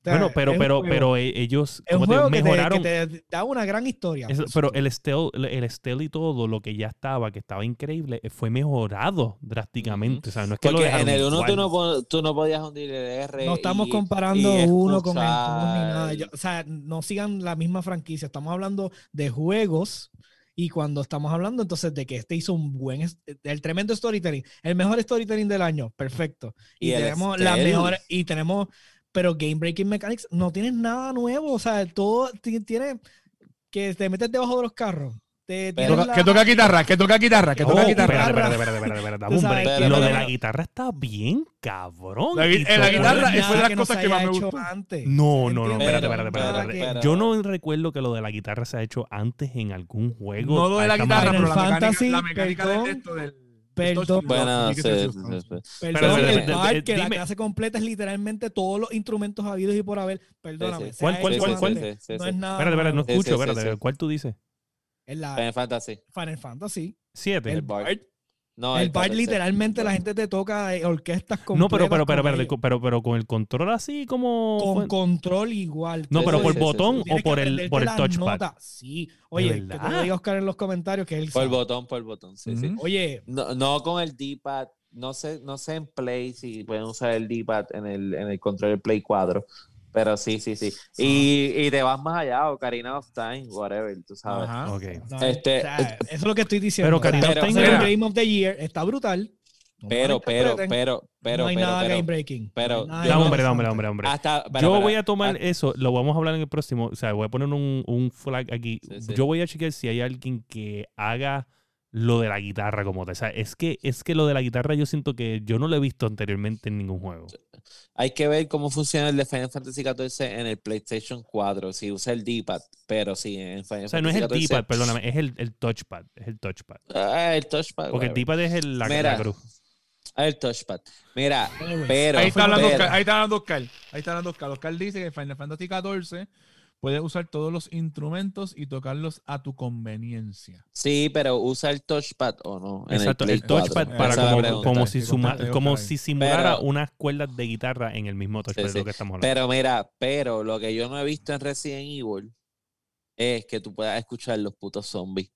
sea, Bueno, pero, pero, juego- pero ellos es un como te juego digo, que te- mejoraron. que te, da una gran historia. Eso- pero el stealth, el stealth y todo lo que ya estaba, que estaba increíble, eh, fue mejorado drásticamente. O sea, no es que Porque en el 1 tú no, tú no podías hundir el R. no estamos y- comparando y uno con el dos ni nada. Yo- o sea, no sigan la misma franquicia. Estamos hablando de juegos y cuando estamos hablando entonces de que este hizo un buen, el tremendo storytelling, el mejor storytelling del año, perfecto. Y, tenemos las stealth. mejores, y tenemos, pero Game Breaking Mechanics no tienes nada nuevo. O sea, todo ti- tiene que te metes debajo de los carros. Te, Pero- tienes Toca- la- Que toca guitarra, que toca guitarra, que Oh, toca espérate, guitarra. espérate, espérate, espérate, espérate, Lo de la guitarra está bien cabrón. La eh, la guitarra es fue de las no cosas que más me antes. No, no, no, espérate, espérate, espérate, Yo no recuerdo que lo de la guitarra se ha hecho antes en algún juego. No lo de la guitarra, pero la mecánica, Fantasy, la mecánica del esto del. Perdón. Bueno, sí sí, que sí. Perdón, Pero, el pero, parque, pero, la dime- clase completa es literalmente todos los instrumentos habidos y por haber. Perdóname. ¿Cuál, cuál, cuál, cuál? No es nada. Espérate, espérate, no escucho, espérate. ¿Cuál tú dices? Es la Final Fantasy. Final Fantasy. Siete. El El Bard. No, el Bard 14. literalmente la gente te toca eh, orquestas completas. No, pero, pero, pero, con pero, pero, pero con el control así como. Con fue- control igual. No, pero sí, por sí, botón sí. o por el, por el touchpad. Sí. Oye, que te lo diga Oscar en los comentarios que él Por el botón, por el botón. Sí, sí. Oye, No, no con el D-pad. No sé, no sé en Play si pueden usar el D-pad en el, en el control del Play 4. Pero sí, sí, sí. Y, y te vas más allá, Ocarina of Time, whatever, tú sabes. Ajá. Ok. no, Este- o sea, eso es lo que estoy diciendo. Pero Ocarina of Time Game of the Year está brutal. No Pero, pero, pero, pero, no hay pero, nada pero, game breaking. pero- No no- hombre, interesante. hombre, hombre, hasta, para, Yo para, voy a tomar ah, eso, lo vamos a hablar en el próximo. O sea, voy a poner un, un flag aquí. Sí, sí. Yo voy a chequear si hay alguien que haga lo de la guitarra como tal. O sea, es que, es que lo de la guitarra yo siento que yo no lo he visto anteriormente en ningún juego. Hay que ver cómo funciona el de Final Fantasy XIV en el PlayStation 4, si usa el D-pad, pero sí, en Final O sea, no es el D-pad, perdóname, es el, el touchpad. Es el touchpad. Ah, el touchpad. Porque el. D-pad es el, la, Mira, la cruz. Ah, el touchpad. Mira, pero, Ahí está hablando Oscar. Ahí está hablando Oscar. Ahí está hablando Oscar. Oscar dice que Final Fantasy XIV puedes usar todos los instrumentos y tocarlos a tu conveniencia. sí, pero usa el touchpad o no. en Exacto, Play el touchpad 4. para como, pregunta. como Hay si, suma- como si simulara Pero- unas cuerdas de guitarra en el mismo touchpad, Sí, lo que estamos hablando. Pero mira, pero lo que yo no he visto en Resident Evil es que tú puedas escuchar los putos zombies.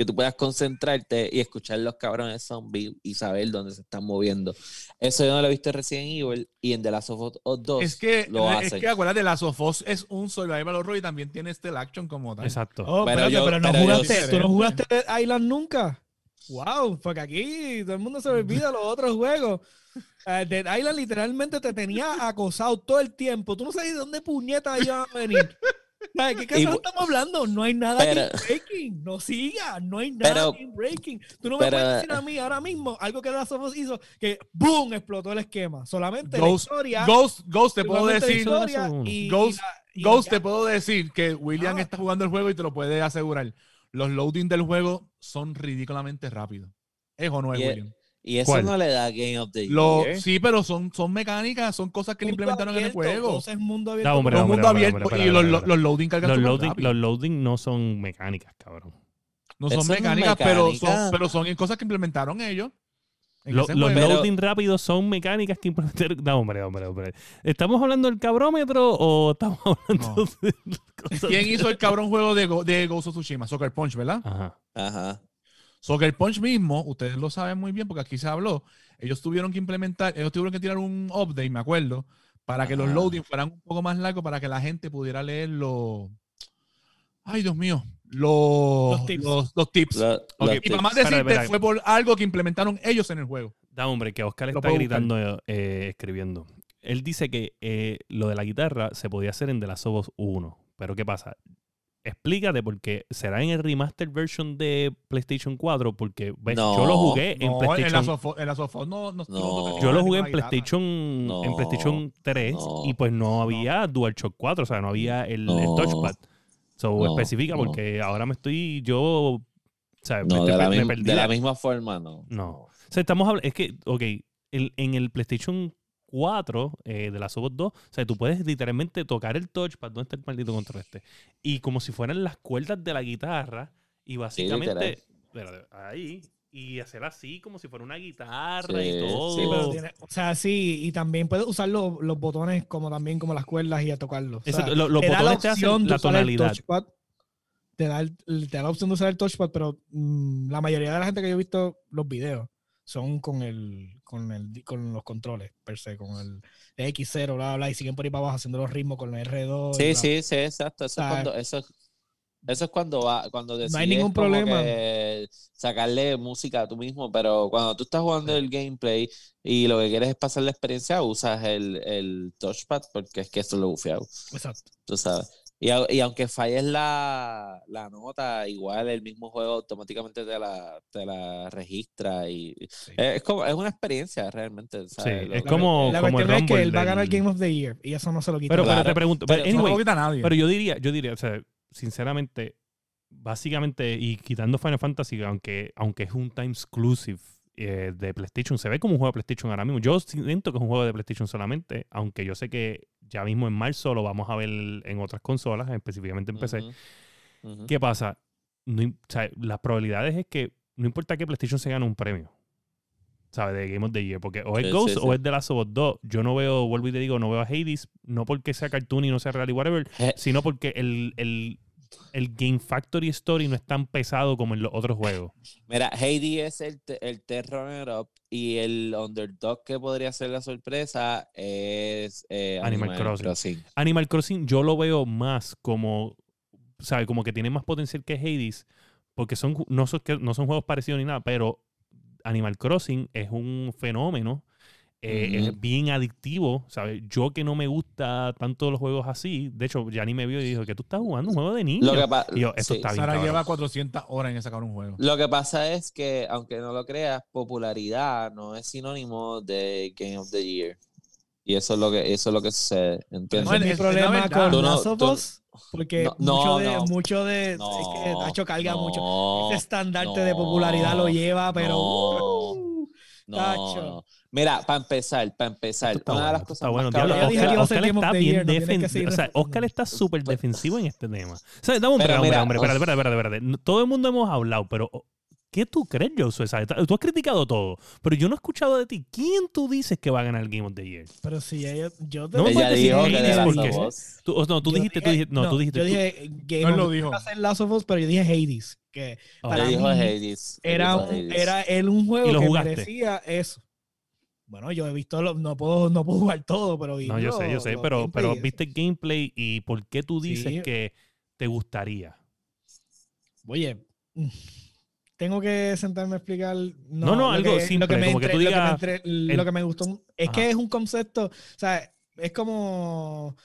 Que tú puedas concentrarte y escuchar los cabrones zombies y saber dónde se están moviendo. Eso yo no lo he visto en Resident Evil y en The Last of Us 2 Es que, lo es que acuérdate, la Sofos es un survival horror y también tiene este action como tal. Exacto. Oh, Pero espérate, yo- pero no pero jugaste, tú no jugaste Dead Island nunca. Wow, porque aquí todo el mundo se olvida los otros juegos. Eh, Dead Island literalmente te tenía acosado todo el tiempo. Tú no sabes de dónde puñeta iban a venir. ¿Sabes ¿Qué caso Y- estamos hablando? No hay nada Pero- game breaking. No siga, no hay nada Pero- game breaking. Tú no me pero- puedes decir a mí ahora mismo algo que Last of Us hizo que ¡boom! explotó el esquema. Solamente la Ghost, historia. Ghost, Ghost, te puedo decir. Y- Ghost- la- y Ghost, ya. te puedo decir que William Ah. está jugando el juego y te lo puede asegurar. Los loading del juego son ridículamente rápidos. ¿Es o no es, Y- William? Y eso ¿Cuál? no le da Game of the Lo- Year. sí, pero son, son mecánicas, son cosas que le implementaron en el juego. Ghost es mundo abierto. Hombre, hombre, mundo hombre, abierto hombre, y los, loading cargan Los loading, rápido. los loading no son mecánicas, cabrón. No son mecánicas, pero son, pero son cosas que implementaron ellos. Lo- los loading rápidos son mecánicas que implementaron. No, hombre, hombre, hombre. ¿Estamos hablando del cabrómetro o estamos hablando de *laughs* cosas? ¿Quién hizo el cabrón juego de, Go- de Ghost of Tsushima? Soccer Punch, ¿verdad? Ajá. Ajá. Soccer Punch mismo, ustedes lo saben muy bien porque aquí se habló, ellos tuvieron que implementar, ellos tuvieron que tirar un update, me acuerdo, para que los Ajá. loading fueran un poco más largos para que la gente pudiera leer los... Ay, Dios mío. Los, Los tips. los- los tips. Y para más decirte, espera. fue por algo que implementaron ellos en el juego. Da, hombre, que Oscar está gritando, eh, escribiendo. Él dice que eh, lo de la guitarra se podía hacer en The Last of Us 1. Pero ¿qué pasa? Explícate porque será en el remaster version de PlayStation 4 porque ves, yo lo No, jugué en No, en la PlayStation en la no, Yo lo jugué en. PlayStation, en PlayStation 3 no, y pues no había DualShock 4, o sea, no había el, touchpad. So, no, especifica no. porque ahora me estoy yo, o sea, me, de la, me perdí de la la- misma forma, no. No. O sea, estamos hablando, es que, ok, el- en el PlayStation 4 eh, de la Us 2, o sea, tú puedes literalmente tocar el touchpad, ¿dónde está el maldito control este? Y como si fueran las cuerdas de la guitarra y básicamente, ahí, y hacer así como si fuera una guitarra Sí, y todo. sí, pero tiene- o sea, sí, y también puedes usar los, los botones como también como las cuerdas y a tocarlos. O sea, los la botones te hacen opción de la usar el tonalidad. touchpad. Te da, el- te da la opción de usar el touchpad, pero mm, la mayoría de la gente que yo he visto los videos son con el con el con los controles per se, con el X0, bla, bla, y siguen por ahí para abajo haciendo los ritmos con el R2. y Sí, sí, sí, exacto. Eso es sea, cuando, eso, eso es cuando va, cuando decides ningún como problema. sacarle música a tú mismo, pero cuando tú estás jugando el gameplay y lo que quieres es pasar la experiencia, usas el, el touchpad porque es que eso es lo bufiado, Exacto. tú sabes. Y, y aunque falles la, la nota, igual el mismo juego automáticamente te la, te la registra y Sí. es, es como, es una experiencia realmente. ¿sabes? Sí, Lo- es La- como- la como el cuestión es que él va a ganar Game of the Year y eso no se lo quita. Pero, te pregunto, pero- pero No anyway, lo quita nadie. pero yo diría, yo diría, o sea, sinceramente, básicamente, y quitando Final Fantasy, aunque, aunque es un time exclusive eh, de PlayStation, se ve como un juego de PlayStation ahora mismo. Yo siento que es un juego de PlayStation solamente, aunque yo sé que ya mismo en marzo lo vamos a ver en otras consolas, específicamente en PC. ¿Qué pasa? No im- o sea, las probabilidades es que no importa que PlayStation se gane un premio. ¿Sabes? De Game of the Year. Porque o es Sí, Ghost sí, o es The Last of Us 2. Yo no veo, vuelvo y te digo, no veo a Hades. No porque sea cartoon y no sea real y whatever. Eh, Sino porque el, el, el Game Factory Story no es tan pesado como en los otros juegos. Mira, Hades es el, el Runner-Up y el underdog que podría ser la sorpresa es eh, Animal Animal, Crossing. Crossing. Animal Crossing yo lo veo más como, ¿sabes? Como que tiene más potencial que Hades. Porque son, no, son, no son juegos parecidos ni nada, pero Animal Crossing es un fenómeno. Eh, Ujú. Es bien adictivo, ¿sabes? Yo que no me gusta tanto los juegos así, de hecho, ya ni me vio y dijo que tú estás jugando un juego de niños. Lo que, pa- Y yo, esto sí. está bien. Sara cabrón. lleva 400 horas en sacar un juego. Lo que pasa es que, aunque no lo creas, popularidad no es sinónimo de Game of the Year. Y eso es lo que, eso es lo que sucede, ¿entiendes? Es mi problema con Tú no- tú- porque No, mucho no, de, no. mucho de, es que Nacho carga mucho. Ese estandarte no, de popularidad lo lleva, pero no, uh, no, Tacho. No. Mira, para empezar, para empezar, está una de bueno, las cosas está bueno. más Oscar, Oscar of está bien no defensivo. O sea. Oscar está súper defensivo en este tema. O sea, dame un Pero break, hombre, mira, hombre, os- espérate, espérate, espérate, espérate. Todo el mundo hemos hablado, pero ¿qué tú crees, Josué? Tú has criticado todo, pero yo no he escuchado de ti. ¿Quién tú dices que va a ganar el Game of the Year? pero si ella, yo te No me voy a Ella puedes decir dijo que Hades de Hades las porque- porque- dos. Tú, o no, tú yo dijiste, tú dije- dijiste, no, tú dijiste, Yo tú- dije Game Él of lo the Year dijo. Last of Us, pero yo dije Hades, que Oh. para dijo mí Hades. era, dijo un- Hades. era él un ¿Y juego lo que jugaste? merecía eso. Bueno, yo he visto, lo- no puedo, no puedo jugar todo, pero vi No, yo sé, yo sé, pero, pero viste el gameplay y por qué tú dices Sí. que te gustaría. Oye, tengo que sentarme a explicar. No, No, algo que- simple, Lo que me, como que tú lo que me digas, lo que me gustó es Ajá. que es un concepto, o sea, es como.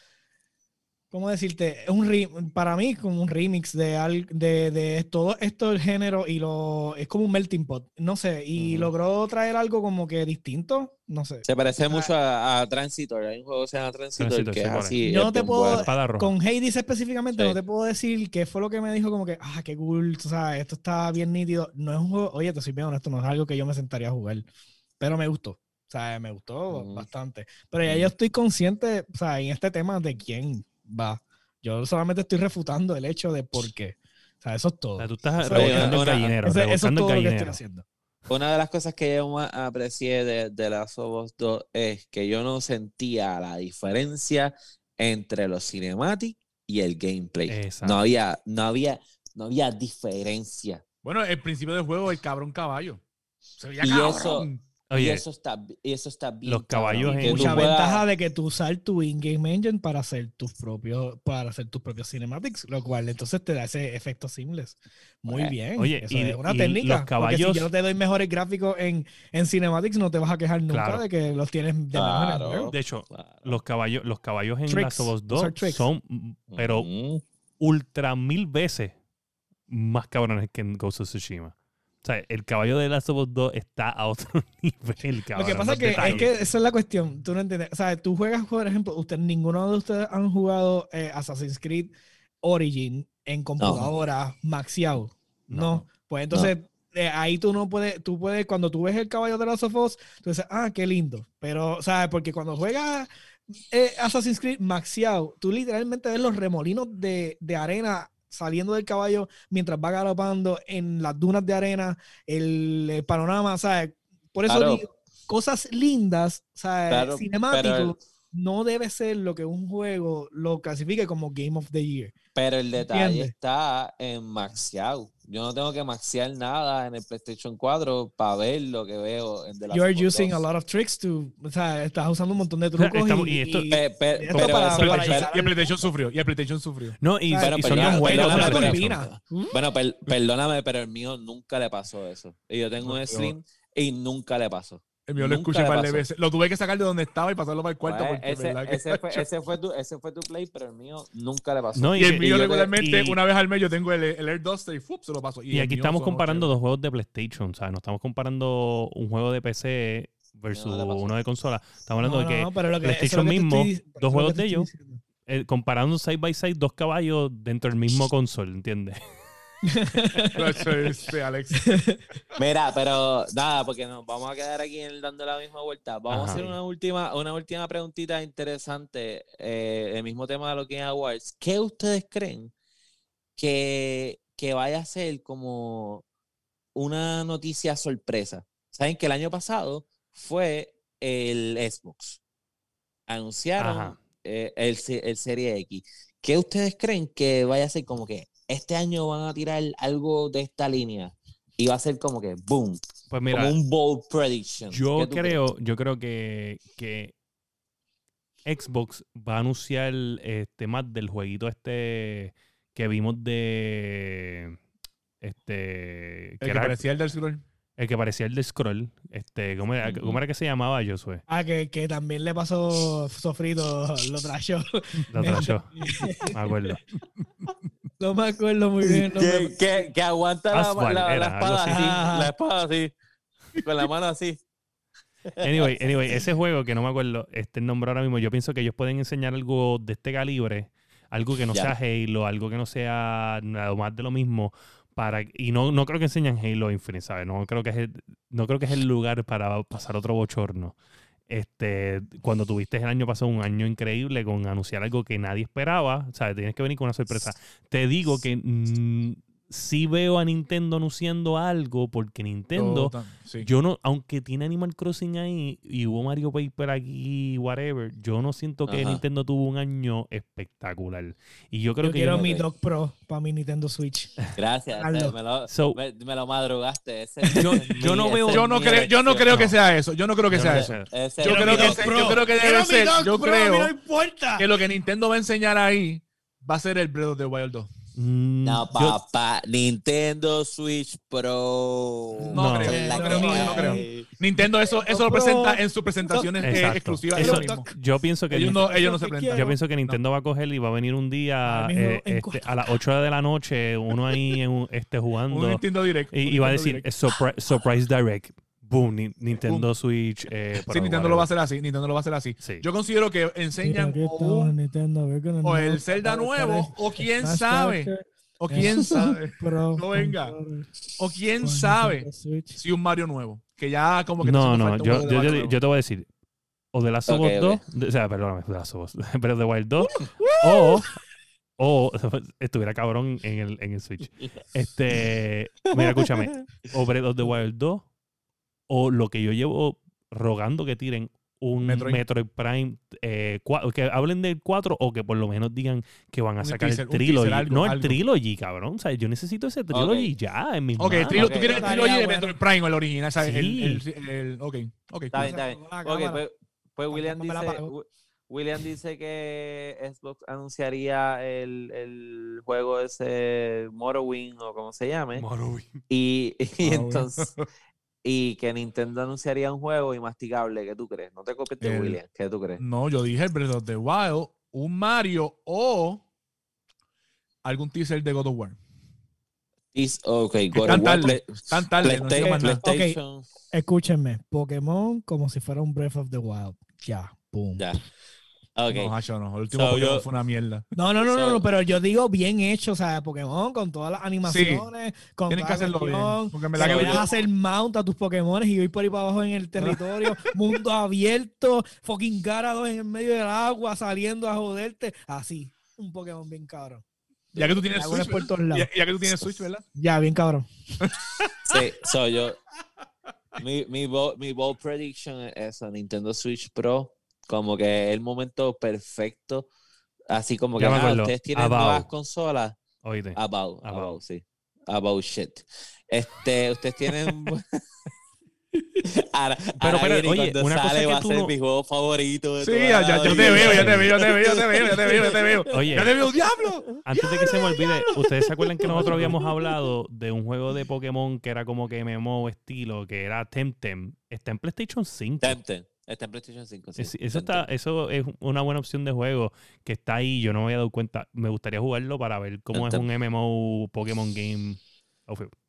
¿Cómo decirte? Es un re- para mí como un remix de, al- de, de todo esto del género y lo es como un melting pot, no sé, y Ujú. logró traer algo como que distinto, no sé. Se parece Ah. mucho a, a Transitor. Hay un juego que se llama Transitor, Transitor, que es es. así. Yo es no te puedo-. Con Hades específicamente Sí. no te puedo decir qué fue lo que me dijo como que, ah, qué cool, tú sabes, esto está bien nítido. No es un juego, oye, te soy bien honesto, no es algo que yo me sentaría a jugar, pero me gustó. O sea, me gustó Ujú. bastante. Pero ya yo estoy consciente, o sea, en este tema de quién va. Yo solamente estoy refutando el hecho de por qué. O sea, eso es todo. O sea, tú estás Eso- revolcando el gallinero, Eso, eso es todo el lo que estoy haciendo. Una de las cosas que yo más aprecié de, de Last of Us 2 es que yo no sentía la diferencia entre los cinematics y el gameplay. Exacto. No había, no había, no había diferencia. Bueno, el principio del juego, el cabrón caballo. Se veía Y cabrón. y Oye, eso está, y eso está bien. los caballos cabrón, en- Mucha puedas- ventaja de que tú usar tu in-game engine para hacer tus propios, para hacer tus propios cinematics, lo cual entonces te da ese efecto seamless. Muy Bueno, bien. oye, Eso y- es una y técnica. los porque si yo te doy mejores gráficos en, en cinematics, no te vas a quejar nunca Claro. de que los tienes de mejor en el Claro. juego. de hecho, Claro. los caballos, los caballos en Tricks, Last of Us usar 2 tricks. son, mm, pero ultra mil veces más cabrones que en Ghost of Tsushima. O sea, el caballo de Last of Us 2 está a otro *laughs* nivel, Lo que pasa es que, es detalles. que esa es la cuestión. Tú no entiendes. O sea, tú juegas, por ejemplo, usted, ninguno de ustedes han jugado eh, Assassin's Creed Origin en computadora maxiado. No. Pues entonces, eh, ahí tú no puedes, tú puedes, cuando tú ves el caballo de Last of Us, tú dices, ah, qué lindo. Pero, ¿sabes? Porque cuando juegas eh, Assassin's Creed Maxiao, tú literalmente ves los remolinos de, de arena saliendo del caballo mientras va galopando en las dunas de arena, el, el panorama, ¿sabes? Por eso Claro. digo, cosas lindas, ¿sabes? Claro, Cinemático. No debe ser lo que un juego lo clasifique como Game of the Year. Pero el detalle ¿Entiendes? está en maxeado. Yo no tengo que maxear nada en el PlayStation 4 para ver lo que veo en The Last You are of Us using a 2. lot of tricks to, o sea, estás usando un montón de *laughs* trucos estamos- y, y esto- y- Pe- pe- esto pero para- eso- para pero- llegar Y el PlayStation sufrió. Y el PlayStation sufrió. No, y, Pero- y pero son pero juegos. Bueno, per- perdóname, pero el mío nunca le pasó eso. Y yo tengo No, un Slim y nunca le pasó. El mío lo escuché un par de veces. Lo tuve que sacar de donde estaba y pasarlo para el cuarto Pues, porque ese, que- ese fue, *laughs* ese, fue tu, ese fue tu play, pero el mío nunca le pasó. No, Y el y- mío te- regularmente, y- una vez al mes, yo tengo el, el Air Duster y ¡fup! se lo paso. Y aquí estamos comparando dos juegos de PlayStation, o sea, no estamos comparando un juego de PC versus No, no pasó. uno de consola. Estamos hablando No, de que no, pero lo que- eso es PlayStation lo que te mismo, estoy dos juegos de ellos. eh, comparando side by side dos caballos dentro del mismo console, ¿entiendes? *laughs* *laughs* Es, este, Alex. *laughs* Mira, pero nada, porque nos vamos a quedar aquí dando la misma vuelta. Vamos Ajá. a hacer una última, una última preguntita interesante. eh, el mismo tema de los Game Awards. ¿Qué ustedes creen que, que vaya a ser como una noticia sorpresa? Saben que el año pasado fue el Xbox. Anunciaron eh, el, el Serie X. ¿Qué ustedes creen que vaya a ser como que este año van a tirar algo de esta línea? Y va a ser como que boom, Pues mira, como un bold prediction. yo creo, yo creo que, que Xbox va a anunciar este más del jueguito este que vimos de este El que que era parecía el del scroll. el que parecía el de Scroll, este, ¿cómo era, cómo era que se llamaba Josué? Ah, que, que también le pasó sofrito, lo trashó. Lo trashó, *laughs* me acuerdo. *laughs* No me acuerdo muy bien. no que, me- que, que aguanta la, Asphalt la- la era, algo espada así. la espada así, con la mano así. Anyway, anyway, ese juego que no me acuerdo este el nombre ahora mismo, yo pienso que ellos pueden enseñar algo de este calibre, algo que no sea Halo, algo que no sea nada más de lo mismo. Para, y no, no creo que enseñan Halo Infinite, ¿sabes? No creo que es el, no creo que es el lugar para pasar otro bochorno. Este, cuando tuviste el año pasado un año increíble con anunciar algo que nadie esperaba, ¿sabes? Tienes que venir con una sorpresa. Te digo que sí veo a Nintendo anunciando algo porque Nintendo Yo tam- sí. yo no, aunque tiene Animal Crossing ahí y hubo Mario Paper aquí, whatever, yo no siento que Ajá. Nintendo tuvo un año espectacular. Y yo creo Yo que quiero yo- mi Ok. Dock Pro para mi Nintendo Switch. Gracias, me lo, So- me, me lo madrugaste. Ese, *laughs* Yo- yo no veo- Yo no creo, yo no creo que sea eso. Yo no creo que yo sea no eso. Yo creo que, yo creo que debe ser, yo creo que lo que Nintendo va a enseñar ahí va a ser el Breath of the Wild 2. Mm, No, yo- papá, Nintendo Switch Pro. No, No. creo, no creo, no, creo. Nintendo eso, eso lo presenta en sus presentaciones eh, exclusivas. Eso- ellos mismos. yo pienso que Ellos no, ellos no se presentan. yo pienso que Nintendo va a coger y va a venir un día eh, este, a las 8 de la noche, uno ahí en un- este, Un jugando Nintendo Direct. y, un y va a decir Direct. surpri- Surprise Direct. Boom, Ni- Nintendo Switch. eh, Sí, Nintendo lo va a hacer así. Nintendo lo va a hacer así. Sí. Yo considero que enseñan o, Nintendo, o el Zelda nuevo, o quién sabe, *laughs* o quién sabe, No venga. o quién sabe si un Mario nuevo. Que ya como que No, no, yo, yo, te voy a decir, o de Last of Us Ok, 2, ok. de- o sea, perdóname, de Last of Us, *laughs* pero de Wild 2, *laughs* o, o estuviera cabrón en el, en el Switch. Este, mira, escúchame, o Breath of the Wild 2, o lo que yo llevo rogando que tiren un Metroid. Metroid, Prime, eh, que hablen del 4 o que por lo menos digan que van a Un sacar teaser, el teaser, trilogy. algo, no, el algo. trilogy, cabrón. O sea, yo necesito ese trilogy ya en mis Ok, manos. trilo- ok. tú quieres el trilogy de bueno. Metroid Prime, el original, ¿sabes? El, Sí. el, el- ok, ok. Está bien, está bien. La Ok, pues, pues William dice, William dice que Xbox anunciaría el, el juego ese Morrowind o como se llame. Y, *laughs* y Ah, entonces y que Nintendo anunciaría un juego inmasticable, ¿qué tú crees? No te copies de El- William, ¿qué tú crees? No, yo dije el Breath of the Wild, un Mario o algún teaser de God of War. Is, ok, God tan of War, tarde, Play- Tan tarde, no Escúchenme, Pokémon como si fuera un Breath of the Wild. Ya, boom. ya. Ok. No, Hacho, no. El último So, Pokémon yo- fue una mierda. No, no, no, no, So- no, pero yo digo bien hecho, o sea, Pokémon con todas las animaciones, con Tienen que la hacerlo bien. Porque que verdad que puedas yo- hacer mount a tus Pokémon y ir por ahí para abajo en el territorio, *laughs* mundo abierto, fucking Gyarados en el medio del agua saliendo a joderte, así, un Pokémon bien cabrón. Ya que tú tienes Switch, por todos lados. ya, ya que tú tienes Switch, ¿verdad? Ya, bien cabrón. *laughs* Sí, soy yo. Mi, mi, bold, mi bold prediction es eso, Nintendo Switch Pro, como que el momento perfecto, así como que acuerdo. ustedes tienen About. nuevas consolas, Oíste. about, About. about, sí, about shit. Este, ustedes tienen... *laughs* Ahora, *laughs* Pero, ahora pero, oye, una cosa sale que va a ser no- mi juego favorito. de Sí, ya, ya, yo te veo, ya te veo, ya te veo, ya te veo, ya te veo, ya te veo. *laughs* Oye, Ya te veo, diablo. antes de que se me olvide, ¿ustedes se acuerdan que nosotros habíamos hablado de un juego de Pokémon que era como que MMO estilo, que era Temtem? Está en PlayStation 5. Temtem. Está en PlayStation 5. sí, Es- eso, está, eso es una buena opción de juego que está ahí. Yo no me había dado cuenta. Me gustaría jugarlo para ver cómo es un MMO Pokémon game. *sighs*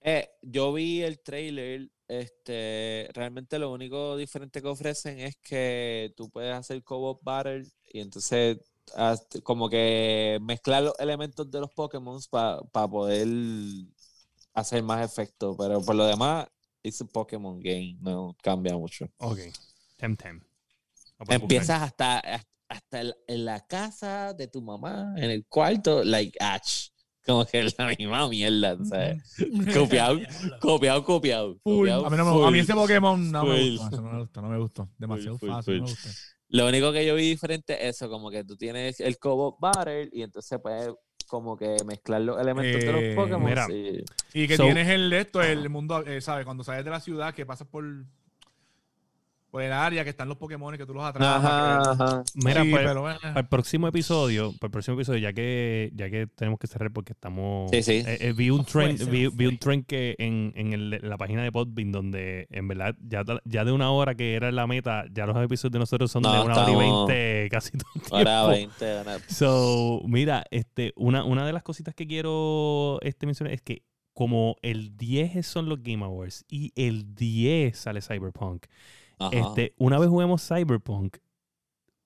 Eh, yo vi el trailer. Este, realmente lo único diferente que ofrecen es que tú puedes hacer co-op battle y entonces como que mezclar los elementos de los Pokémon para poder hacer más efecto. Pero por lo demás, es un Pokémon game, no cambia mucho. Ok. Temtem. Buscar. Empiezas hasta, hasta, en- la casa de tu mamá, en el cuarto, like Ash. Como que es la misma mierda, ¿sabes? *laughs* Copiado, copiado, copiado. Full. copiado A mí, no me, full. a mí ese Pokémon no me Full. gustó. eso no me gustó, no me gustó. Demasiado Full, full, fácil, no me gustó. Lo único que yo vi diferente es eso, como que tú tienes el co-op battle y entonces puedes como que mezclar los elementos de Eh, los Pokémon. mira. Y que So- tienes el esto, el mundo, eh, ¿sabes? Cuando sales de la ciudad, que pasas por, por el área, que están los Pokémon que tú los atrapas. Ajá. Mira, Sí, pues, pero bueno. para el próximo episodio, para el próximo episodio, ya que, ya que tenemos que cerrar porque estamos. Sí, sí. eh, eh, vi un trend, se vi, un trend que en, en el- en la página de Podbean, donde en verdad ya, ya de una hora que era la meta, ya los episodios de nosotros son de una hora y veinte *laughs* casi todo el tiempo. 20, ahora- So, mira, este, una, una de las cositas que quiero este, mencionar es que como el 10 son los Game Awards y el 10 sale Cyberpunk, Ajá. este, una vez juguemos Cyberpunk,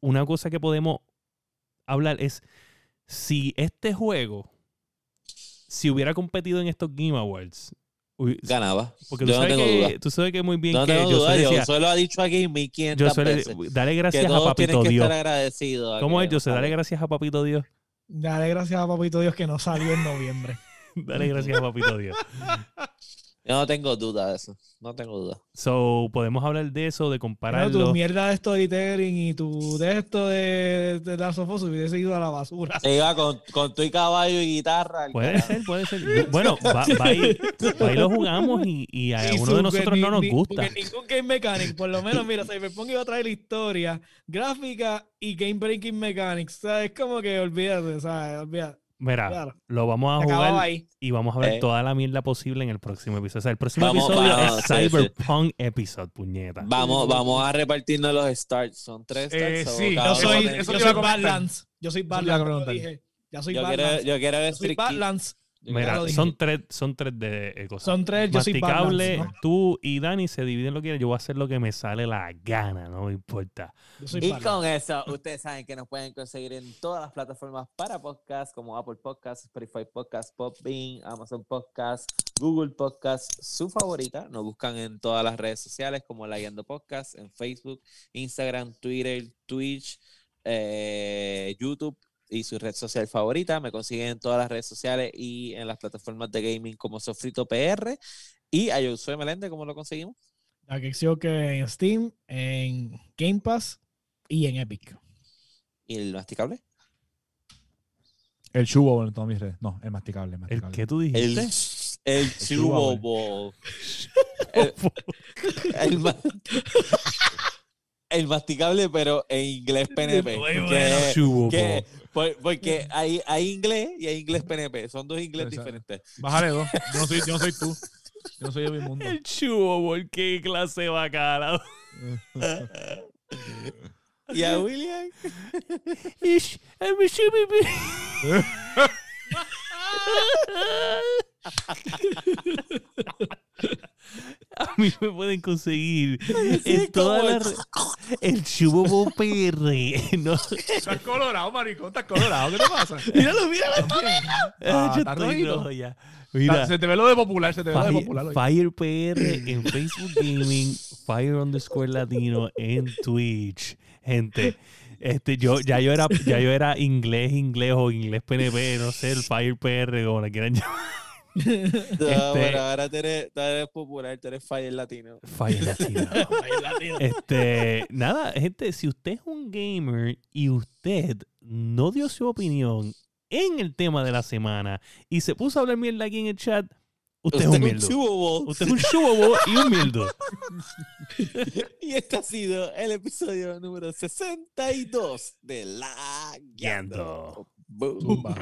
una cosa que podemos hablar es si este juego, si hubiera competido en estos Game Awards, Ganaba. porque tú Yo no sabes, tengo que, duda. tú sabes que muy bien No que tengo yo duda, soy yo decía, solo ha dicho aquí 1500 yo veces. dale gracias a todos Papito que Dios. estar agradecidos. a ¿Cómo que es, José? no Dale gracias a Papito Dios. Dale gracias a Papito Dios que no salió en noviembre. *laughs* Dale gracias a Papito Dios. *laughs* Yo no tengo duda de eso. No tengo duda. So, podemos hablar de eso, de Pero compararlo. tu mierda de storytelling y tu de esto de, de Last of Us hubiese ido a la basura. Se iba con, con tu y caballo y guitarra. Puede carajo. ser, puede ser. Bueno, va, va ahí, va ahí lo jugamos y, y a Y uno su- de nosotros ni- no nos ni- gusta. Porque ningún game mechanic, por lo menos, mira, Cyberpunk iba a traer historia, gráfica y game breaking mechanics. O sea, es como que olvídate, ¿sabes? Olvídate. Mira, Claro. lo vamos a jugar ahí. y vamos a ver Eh. toda la mierda posible en el próximo episodio. O sea, el próximo Vamos, episodio vamos, es sí, sí. Cyberpunk episode, puñeta. Vamos, vamos a repartirnos los starts. Son tres Eh, starts. sí, Yo soy, yo soy. Badlands. Yo soy Badlands. Soy yo quiero, Badlands. yo quiero Yo soy. Badlands. Mira, son tres, son tres de cosas. Son tres, yo soy Masticable, Badlands. ¿no? tú y Dani se dividen lo que quieran. Yo voy a hacer lo que me sale la gana, no me importa. Y con eso, ustedes saben que nos pueden conseguir en todas las plataformas para podcast, como Apple Podcasts, Spotify Podcasts, Podbean, Amazon Podcasts, Google Podcasts, su favorita. Nos buscan en todas las redes sociales como La Guiando Podcast, en Facebook, Instagram, Twitter, Twitch, eh, YouTube y su red social favorita. Me consiguen en todas las redes sociales y en las plataformas de gaming como Sofrito PR. Y a Josué Melende, ¿cómo lo conseguimos? La que en Steam, en Game Pass y en Epic. ¿Y el masticable? El chubo en todas mis redes. No, es masticable. ¿El masticable. que tú El, dijiste? el Chubo, Chubo *laughs* el, el ma- el masticable, pero en inglés PNP. Que- bueno. Chubo, que- porque hay, hay inglés y hay inglés PNP. Son dos inglés Exacto. diferentes. Bájale dos. Yo no soy, yo no soy tú. Yo no soy de mi mundo. El chubo, qué clase bacala. *laughs* Y a William. *laughs* *laughs* A mí me pueden conseguir en todas como las re- *laughs* el chubo PR. *laughs* ¿no? Estás colorado, maricón. Estás colorado. ¿Qué te pasa? Míralo, míralo. Ah, yo está estoy ya. Mira, Se te ve lo de popular. Se te ve lo de Fire, popular. hoy. Fire PR en Facebook Gaming, Fire underscore Latino en Twitch. Gente, Este, yo, ya yo era, ya yo era inglés, inglés o inglés PNP, no sé, el Fire PR, como la quieran llamar. No, *laughs* Este- pero ahora tú eres, tú eres popular, tú eres fire latino. *laughs* Fire latino. Este, nada, gente, si usted es un gamer y usted no dio su opinión en el tema de la semana y se puso a hablar mierda aquí en el chat, usted, es un chubobol. Usted es un chubobo y un mierdo. *laughs* Y este ha sido el episodio número 62 de La Guiando. Zumba.